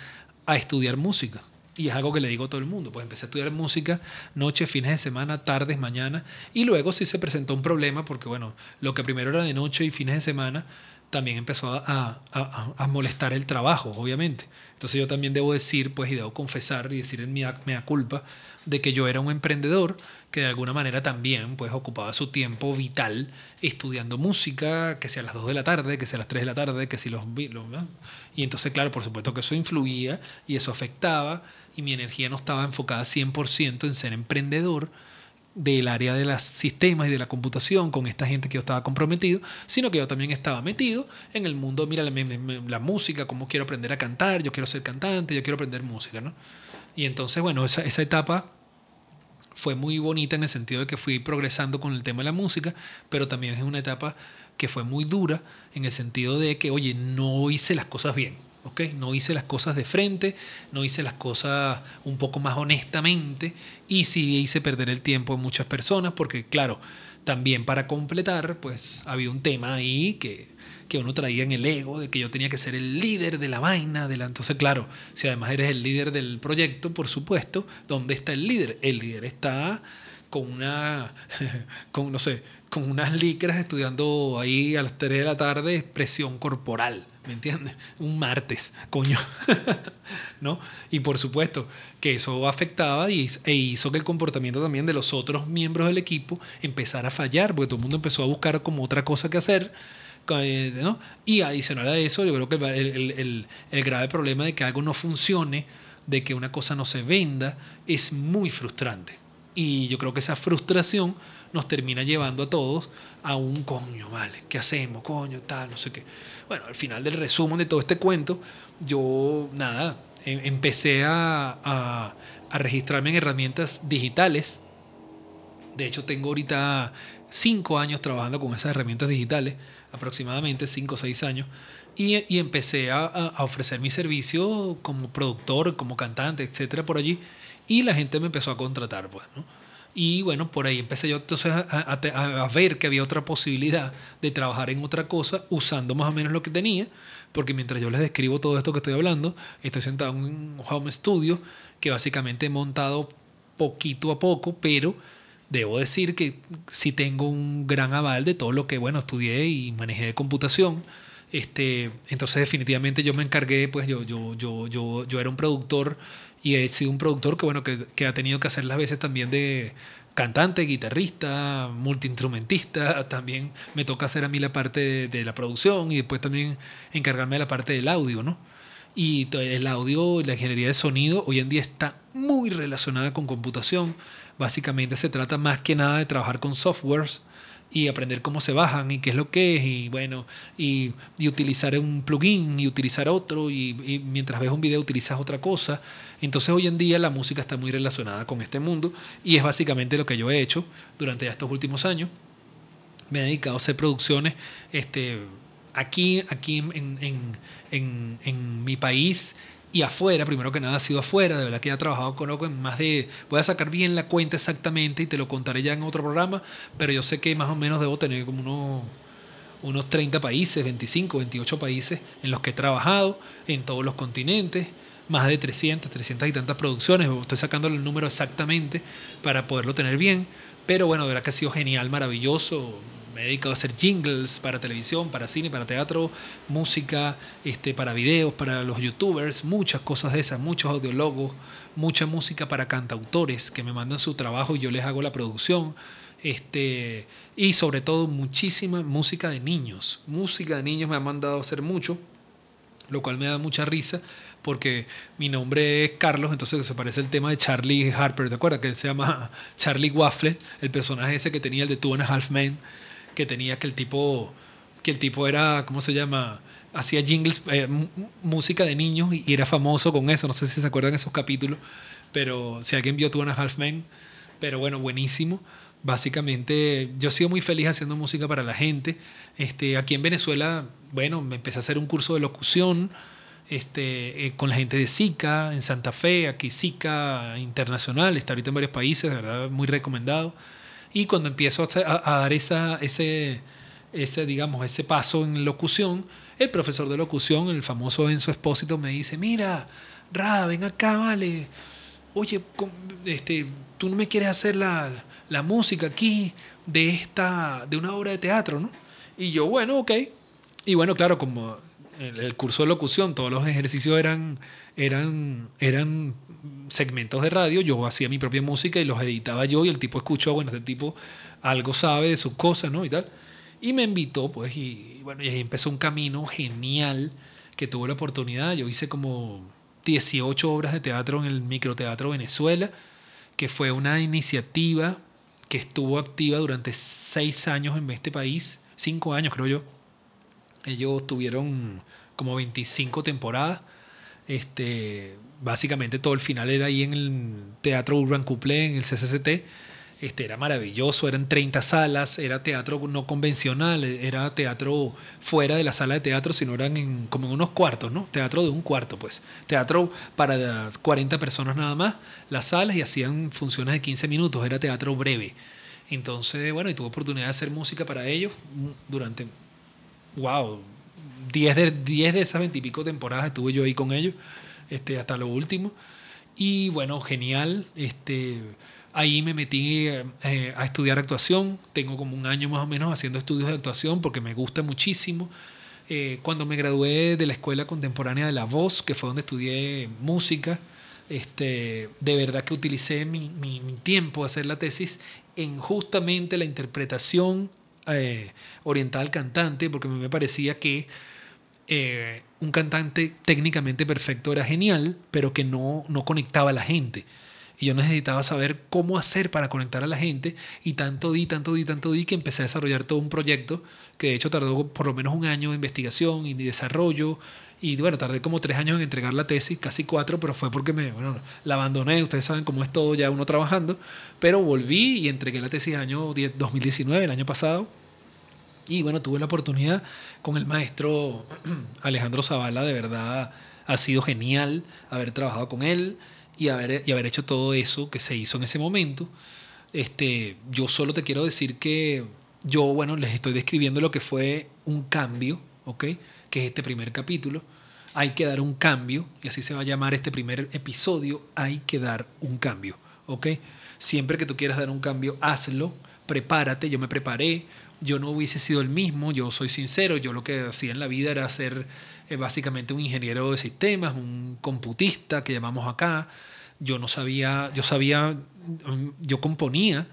a estudiar música. Y es algo que le digo a todo el mundo. Pues empecé a estudiar música noche, fines de semana, tardes, mañana. Y luego sí se presentó un problema porque, bueno, lo que primero era de noche y fines de semana, también empezó a, a, a molestar el trabajo, obviamente. Entonces yo también debo decir, pues, y debo confesar y decir en mi mea culpa, de que yo era un emprendedor que de alguna manera también pues ocupaba su tiempo vital estudiando música, que sea a las 2 de la tarde, que sea a las 3 de la tarde, que si los... Y entonces, claro, por supuesto que eso influía y eso afectaba y mi energía no estaba enfocada 100% en ser emprendedor del área de los sistemas y de la computación con esta gente que yo estaba comprometido, sino que yo también estaba metido en el mundo, mira la, música, cómo quiero aprender a cantar, yo quiero ser cantante, yo quiero aprender música, ¿no? Y entonces, bueno, esa, esa etapa fue muy bonita en el sentido de que fui progresando con el tema de la música, pero también es una etapa que fue muy dura en el sentido de que, oye, no hice las cosas bien. No hice las cosas de frente, no hice las cosas un poco más honestamente y sí hice perder el tiempo a muchas personas porque, claro, también para completar, pues había un tema ahí que, que uno traía en el ego de que yo tenía que ser el líder de la vaina. De la... Entonces, claro, si además eres el líder del proyecto, por supuesto, ¿dónde está el líder? El líder está con una, con, no sé, con unas licras estudiando ahí a las 3 de la tarde expresión corporal, ¿me entiendes? Un martes, coño, ¿no? Y por supuesto que eso afectaba y, e hizo que el comportamiento también de los otros miembros del equipo empezara a fallar, porque todo el mundo empezó a buscar como otra cosa que hacer, ¿no? Y adicional a eso, yo creo que el, el, el grave problema de que algo no funcione, de que una cosa no se venda, es muy frustrante. Y yo creo que esa frustración nos termina llevando a todos a un coño, ¿vale? ¿Qué hacemos? Coño, tal, no sé qué. Bueno, al final del resumen de todo este cuento, yo, nada, em, empecé a, a, a registrarme en herramientas digitales. De hecho, tengo ahorita cinco años trabajando con esas herramientas digitales, aproximadamente cinco o seis años. Y, y empecé a, a, ofrecer mi servicio como productor, como cantante, etcétera, por allí. Y la gente me empezó a contratar, pues, ¿no? Y bueno, por ahí empecé yo entonces a, ver que había otra posibilidad de trabajar en otra cosa usando más o menos lo que tenía, porque mientras yo les describo todo esto que estoy hablando, estoy sentado en un home studio que básicamente he montado poquito a poco, pero debo decir que sí tengo un gran aval de todo lo que, bueno, estudié y manejé de computación. Este, entonces definitivamente yo me encargué, pues yo, yo, yo, yo, yo era un productor y he sido un productor que, bueno, que, que ha tenido que hacer las veces también de cantante, guitarrista, multiinstrumentista, también me toca hacer a mí la parte de, la producción y después también encargarme de la parte del audio, ¿no? Y el audio la ingeniería de sonido hoy en día está muy relacionada con computación. Básicamente se trata más que nada de trabajar con softwares y aprender cómo se bajan y qué es lo que es y bueno, y, utilizar un plugin y utilizar otro y, mientras ves un video utilizas otra cosa. Entonces hoy en día la música está muy relacionada con este mundo y es básicamente lo que yo he hecho durante estos últimos años. Me he dedicado a hacer producciones este, aquí, aquí en, en, en mi país y afuera, primero que nada ha sido afuera, de verdad que ya he trabajado con en más de, voy a sacar bien la cuenta exactamente y te lo contaré ya en otro programa, pero yo sé que más o menos debo tener como unos, unos 30 países, 25, 28 países en los que he trabajado, en todos los continentes, más de 300, 300 y tantas producciones, estoy sacando el número exactamente para poderlo tener bien, pero bueno, de verdad que ha sido genial, maravilloso, me he dedicado a hacer jingles para televisión, para cine, para teatro, música, este, para videos, para los youtubers, muchas cosas de esas, muchos audiólogos, mucha música para cantautores que me mandan su trabajo y yo les hago la producción. Este, y sobre todo muchísima música de niños. Música de niños me han mandado a hacer mucho, lo cual me da mucha risa porque mi nombre es Carlos, entonces se parece el tema de Charlie Harper, ¿te acuerdas? Que se llama Charlie Waffle, el personaje ese que tenía el de Two and a Half Men que tenía que el tipo, que el tipo era, ¿cómo se llama? Hacía jingles, eh, música de niños y, era famoso con eso. No sé si se acuerdan esos capítulos, pero si alguien vio Two and a Half Men, pero bueno, buenísimo. Básicamente, yo he sido muy feliz haciendo música para la gente. Este, aquí en Venezuela, bueno, me empecé a hacer un curso de locución este, eh, con la gente de SICA en Santa Fe, aquí SICA Internacional, está ahorita en varios países, de verdad, muy recomendado. Y cuando empiezo a, dar esa, ese, ese, digamos, ese paso en locución, el profesor de locución, el famoso Enzo Espósito, me dice, mira, Ra, ven acá, vale. Oye, este, tú no me quieres hacer la, la música aquí de, esta, de una obra de teatro, ¿no? Y yo, bueno, ok. Y bueno, claro, como el, curso de locución, todos los ejercicios eran, eran, eran segmentos de radio, yo hacía mi propia música y los editaba yo y el tipo escuchó, bueno, este tipo algo sabe de sus cosas, ¿no? Y tal. Y me invitó, pues, y bueno, y ahí empezó un camino genial que tuve la oportunidad. Yo hice como 18 obras de teatro en el Microteatro Venezuela, que fue una iniciativa que estuvo activa durante seis años en este país, cinco años creo yo. Ellos tuvieron como 25 temporadas. Este, básicamente todo el final era ahí en el Teatro Urban Couplé, en el CCCT. Este, era maravilloso, eran 30 salas, era teatro no convencional, era teatro fuera de la sala de teatro, sino eran en, como en unos cuartos, ¿no? Teatro de un cuarto, pues. Teatro para 40 personas nada más, las salas y hacían funciones de 15 minutos, era teatro breve. Entonces, bueno, y tuve oportunidad de hacer música para ellos durante, wow, 10 de, 10 de esas 20 y pico temporadas estuve yo ahí con ellos este, hasta lo último. Y bueno, genial. Este, ahí me metí eh, a estudiar actuación. Tengo como un año más o menos haciendo estudios de actuación porque me gusta muchísimo. Eh, cuando me gradué de la Escuela Contemporánea de la Voz, que fue donde estudié música, este, de verdad que utilicé mi, mi, tiempo a hacer la tesis en justamente la interpretación eh, oriental cantante, porque me parecía que eh, un cantante técnicamente perfecto era genial, pero que no, no conectaba a la gente. Y yo necesitaba saber cómo hacer para conectar a la gente. Y tanto di, tanto di, tanto di que empecé a desarrollar todo un proyecto que de hecho tardó por lo menos un año de investigación y de desarrollo. Y bueno, tardé como tres años en entregar la tesis, casi cuatro, pero fue porque me, bueno, la abandoné. Ustedes saben cómo es todo ya uno trabajando. Pero volví y entregué la tesis año 2019, el año pasado y bueno, tuve la oportunidad con el maestro Alejandro Zavala, de verdad ha sido genial haber trabajado con él y haber, y haber hecho todo eso que se hizo en ese momento. Este, yo solo te quiero decir que yo, bueno, les estoy describiendo lo que fue un cambio, ¿ok? Que es este primer capítulo. Hay que dar un cambio, y así se va a llamar este primer episodio, hay que dar un cambio, ¿ok? siempre que tú quieras dar un cambio, hazlo, prepárate, yo me preparé, yo no hubiese sido el mismo, yo soy sincero, yo lo que hacía en la vida era ser eh, básicamente un ingeniero de sistemas, un computista que llamamos acá, yo no sabía, yo sabía, mm, yo componía,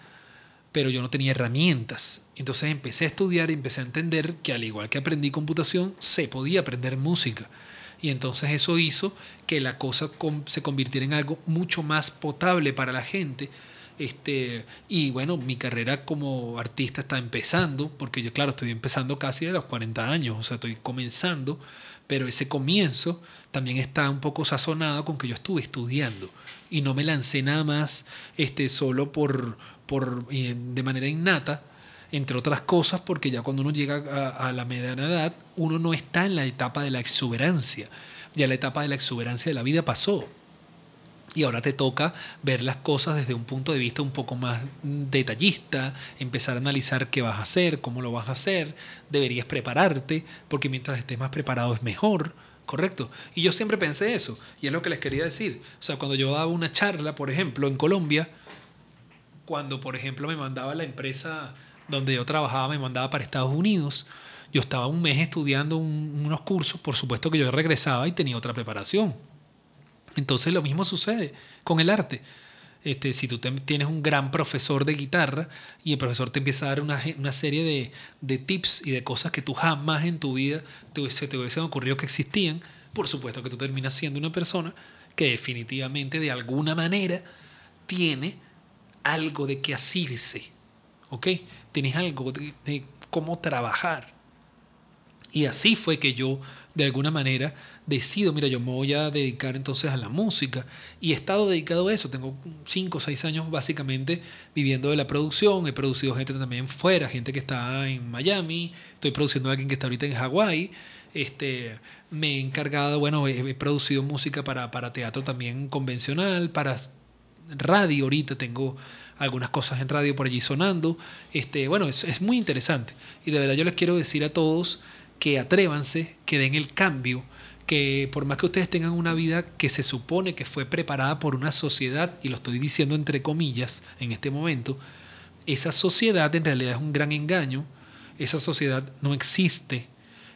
pero yo no tenía herramientas. Entonces empecé a estudiar y empecé a entender que al igual que aprendí computación, se podía aprender música. Y entonces eso hizo que la cosa se convirtiera en algo mucho más potable para la gente. Este, y bueno, mi carrera como artista está empezando, porque yo, claro, estoy empezando casi a los 40 años, o sea, estoy comenzando, pero ese comienzo también está un poco sazonado con que yo estuve estudiando y no me lancé nada más este, solo por, por, eh, de manera innata, entre otras cosas, porque ya cuando uno llega a, la mediana edad, uno no está en la etapa de la exuberancia. Ya la etapa de la exuberancia de la vida pasó. Y ahora te toca ver las cosas desde un punto de vista un poco más detallista, empezar a analizar qué vas a hacer, cómo lo vas a hacer, deberías prepararte, porque mientras estés más preparado es mejor, ¿correcto? Y yo siempre pensé eso, y es lo que les quería decir. O sea, cuando yo daba una charla, por ejemplo, en Colombia, cuando, por ejemplo, me mandaba la empresa donde yo trabajaba, me mandaba para Estados Unidos, yo estaba un mes estudiando unos cursos, por supuesto que yo regresaba y tenía otra preparación. Entonces lo mismo sucede con el arte. Este, si tú tienes un gran profesor de guitarra y el profesor te empieza a dar una, una serie de, de, tips y de cosas que tú jamás en tu vida te, hubiese, te hubiesen ocurrido que existían, por supuesto que tú terminas siendo una persona que definitivamente de alguna manera tiene algo de qué asirse, ¿ok? Tienes algo de, de cómo trabajar. Y así fue que yo, de alguna manera, decido, mira, yo me voy a dedicar entonces a la música. Y he estado dedicado a eso. Tengo cinco o seis años básicamente viviendo de la producción. He producido gente también fuera, gente que está en Miami. Estoy produciendo a alguien que está ahorita en Hawái. Este, me he encargado, bueno, he, producido música para, para teatro también convencional, para radio ahorita tengo algunas cosas en radio por allí sonando. Este, bueno, es, es muy interesante. Y de verdad yo les quiero decir a todos que atrévanse, que den el cambio, que por más que ustedes tengan una vida que se supone que fue preparada por una sociedad, y lo estoy diciendo entre comillas en este momento, esa sociedad en realidad es un gran engaño, esa sociedad no existe,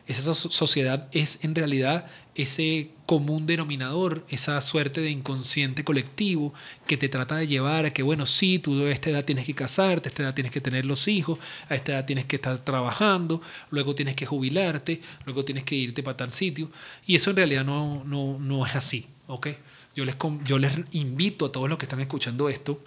esa sociedad es en realidad ese común denominador, esa suerte de inconsciente colectivo que te trata de llevar a que, bueno, sí, tú a esta edad tienes que casarte, a esta edad tienes que tener los hijos, a esta edad tienes que estar trabajando, luego tienes que jubilarte, luego tienes que irte para tal sitio. Y eso en realidad no, no, no es así, ¿ok? Yo les, yo les invito a todos los que están escuchando esto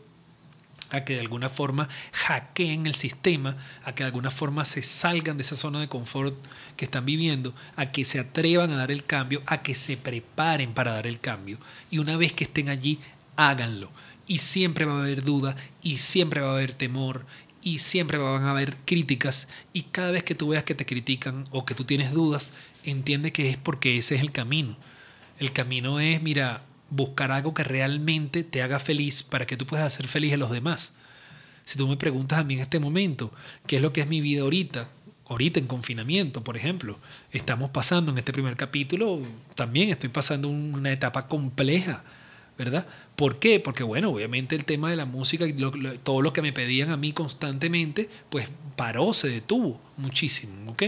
a que de alguna forma hackeen el sistema, a que de alguna forma se salgan de esa zona de confort que están viviendo, a que se atrevan a dar el cambio, a que se preparen para dar el cambio. Y una vez que estén allí, háganlo. Y siempre va a haber duda, y siempre va a haber temor, y siempre van a haber críticas. Y cada vez que tú veas que te critican o que tú tienes dudas, entiende que es porque ese es el camino. El camino es, mira, buscar algo que realmente te haga feliz para que tú puedas hacer feliz a los demás. Si tú me preguntas a mí en este momento, ¿qué es lo que es mi vida ahorita? Ahorita en confinamiento, por ejemplo, estamos pasando en este primer capítulo, también estoy pasando una etapa compleja, ¿verdad? ¿Por qué? Porque bueno, obviamente el tema de la música y todo lo que me pedían a mí constantemente, pues paró, se detuvo muchísimo, ¿ok?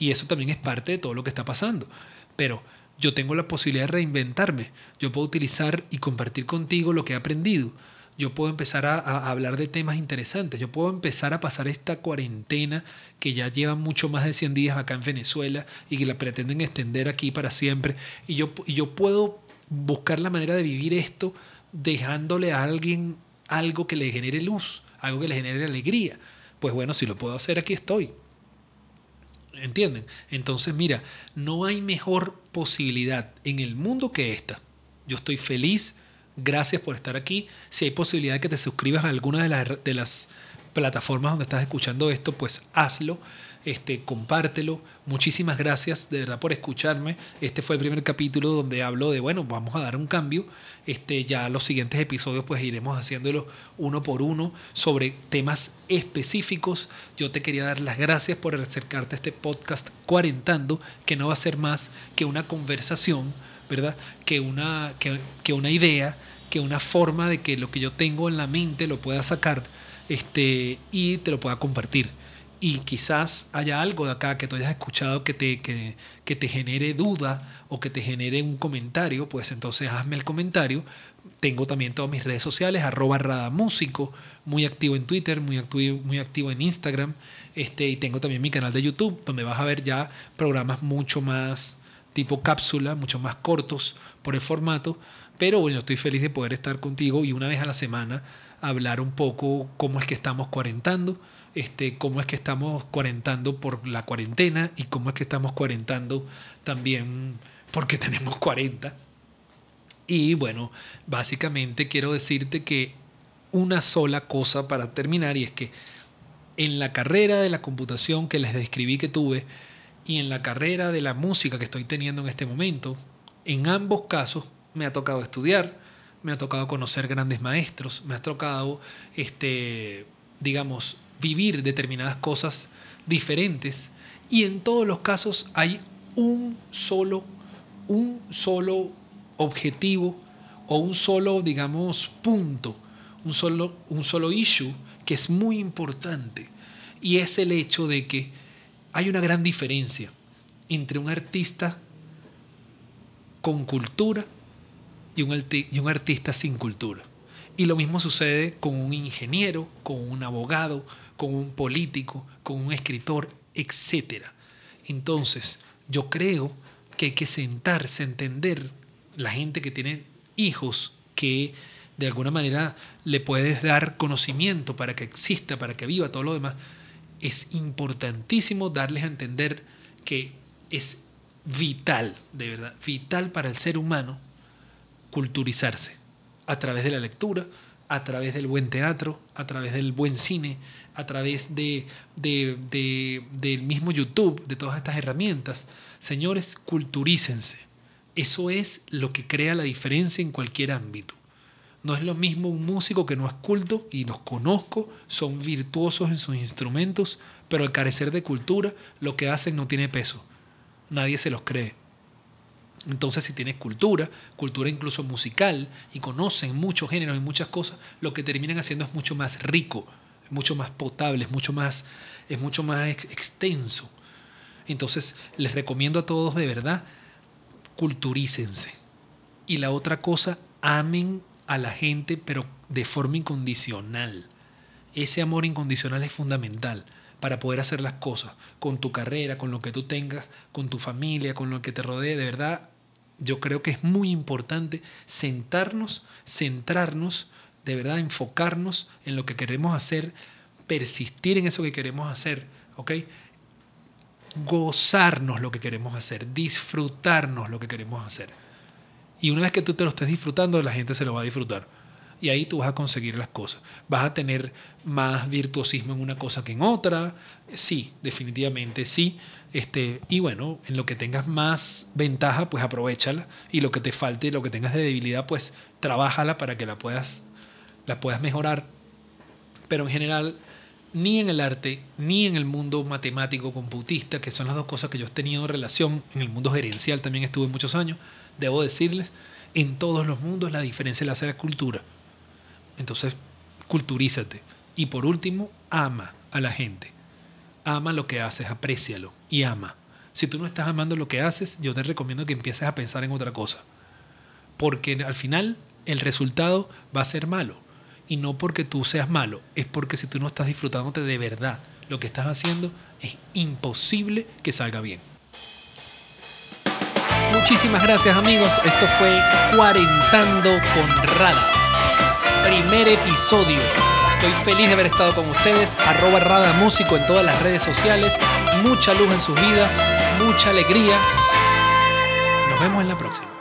Y eso también es parte de todo lo que está pasando. Pero yo tengo la posibilidad de reinventarme. Yo puedo utilizar y compartir contigo lo que he aprendido. Yo puedo empezar a, hablar de temas interesantes. Yo puedo empezar a pasar esta cuarentena que ya lleva mucho más de 100 días acá en Venezuela y que la pretenden extender aquí para siempre. Y yo, y yo puedo buscar la manera de vivir esto dejándole a alguien algo que le genere luz, algo que le genere alegría. Pues bueno, si lo puedo hacer, aquí estoy. ¿Entienden? Entonces, mira, no hay mejor posibilidad en el mundo que esta. Yo estoy feliz, gracias por estar aquí. Si hay posibilidad de que te suscribas a alguna de las, de las plataformas donde estás escuchando esto, pues hazlo este, compártelo. Muchísimas gracias de verdad por escucharme. Este fue el primer capítulo donde hablo de, bueno, vamos a dar un cambio. Este, ya los siguientes episodios pues iremos haciéndolo uno por uno sobre temas específicos. Yo te quería dar las gracias por acercarte a este podcast Cuarentando, que no va a ser más que una conversación, ¿verdad? Que una, que, que una idea que una forma de que lo que yo tengo en la mente lo pueda sacar este, y te lo pueda compartir. Y quizás haya algo de acá que tú hayas escuchado que te, que, que te genere duda o que te genere un comentario, pues entonces hazme el comentario. Tengo también todas mis redes sociales, arroba radamúsico, muy activo en Twitter, muy activo, muy activo en Instagram. Este, y tengo también mi canal de YouTube, donde vas a ver ya programas mucho más tipo cápsula, mucho más cortos por el formato. Pero bueno, estoy feliz de poder estar contigo y una vez a la semana hablar un poco cómo es que estamos cuarentando, este, cómo es que estamos cuarentando por la cuarentena y cómo es que estamos cuarentando también porque tenemos 40. Y bueno, básicamente quiero decirte que una sola cosa para terminar y es que en la carrera de la computación que les describí que tuve y en la carrera de la música que estoy teniendo en este momento, en ambos casos me ha tocado estudiar, me ha tocado conocer grandes maestros, me ha tocado, este, digamos, vivir determinadas cosas diferentes y en todos los casos hay un solo, un solo objetivo o un solo, digamos, punto, un solo, un solo issue que es muy importante y es el hecho de que hay una gran diferencia entre un artista con cultura y un, artista sin cultura. Y lo mismo sucede con un ingeniero, con un abogado, con un político, con un escritor, etc. Entonces, yo creo que hay que sentarse, entender la gente que tiene hijos que de alguna manera le puedes dar conocimiento para que exista, para que viva todo lo demás. Es importantísimo darles a entender que es vital, de verdad, vital para el ser humano culturizarse a través de la lectura, a través del buen teatro, a través del buen cine, a través de, del mismo YouTube, de todas estas herramientas. Señores, culturícense. Eso es lo que crea la diferencia en cualquier ámbito. No es lo mismo un músico que no es culto, y los conozco, son virtuosos en sus instrumentos, pero al carecer de cultura, lo que hacen no tiene peso. Nadie se los cree. Entonces, si tienes cultura, cultura incluso musical, y conocen muchos géneros y muchas cosas, lo que terminan haciendo es mucho más rico, es mucho más potable, es mucho más, es mucho más extenso. Entonces, les recomiendo a todos de verdad, culturícense. Y la otra cosa, amen a la gente, pero de forma incondicional. Ese amor incondicional es fundamental para poder hacer las cosas con tu carrera, con lo que tú tengas, con tu familia, con lo que te rodee. De verdad, yo creo que es muy importante sentarnos, centrarnos, de verdad enfocarnos en lo que queremos hacer, persistir en eso que queremos hacer, ¿ok? Gozarnos lo que queremos hacer, disfrutarnos lo que queremos hacer. Y una vez que tú te lo estés disfrutando, la gente se lo va a disfrutar. Y ahí tú vas a conseguir las cosas. Vas a tener más virtuosismo en una cosa que en otra. Sí, definitivamente sí. Este, y bueno, en lo que tengas más ventaja, pues aprovechala. Y lo que te falte, lo que tengas de debilidad, pues trabájala para que la puedas, la puedas mejorar. Pero en general, ni en el arte, ni en el mundo matemático computista, que son las dos cosas que yo he tenido relación, en el mundo gerencial también estuve muchos años, debo decirles, en todos los mundos la diferencia la hace la cultura. Entonces, culturízate. Y por último, ama a la gente. Ama lo que haces, aprécialo y ama. Si tú no estás amando lo que haces, yo te recomiendo que empieces a pensar en otra cosa. Porque al final el resultado va a ser malo. Y no porque tú seas malo, es porque si tú no estás disfrutándote de verdad lo que estás haciendo, es imposible que salga bien. Muchísimas gracias amigos, esto fue Cuarentando con Rada primer episodio. Estoy feliz de haber estado con ustedes. Arroba Rada Músico en todas las redes sociales. Mucha luz en sus vidas, mucha alegría. Nos vemos en la próxima.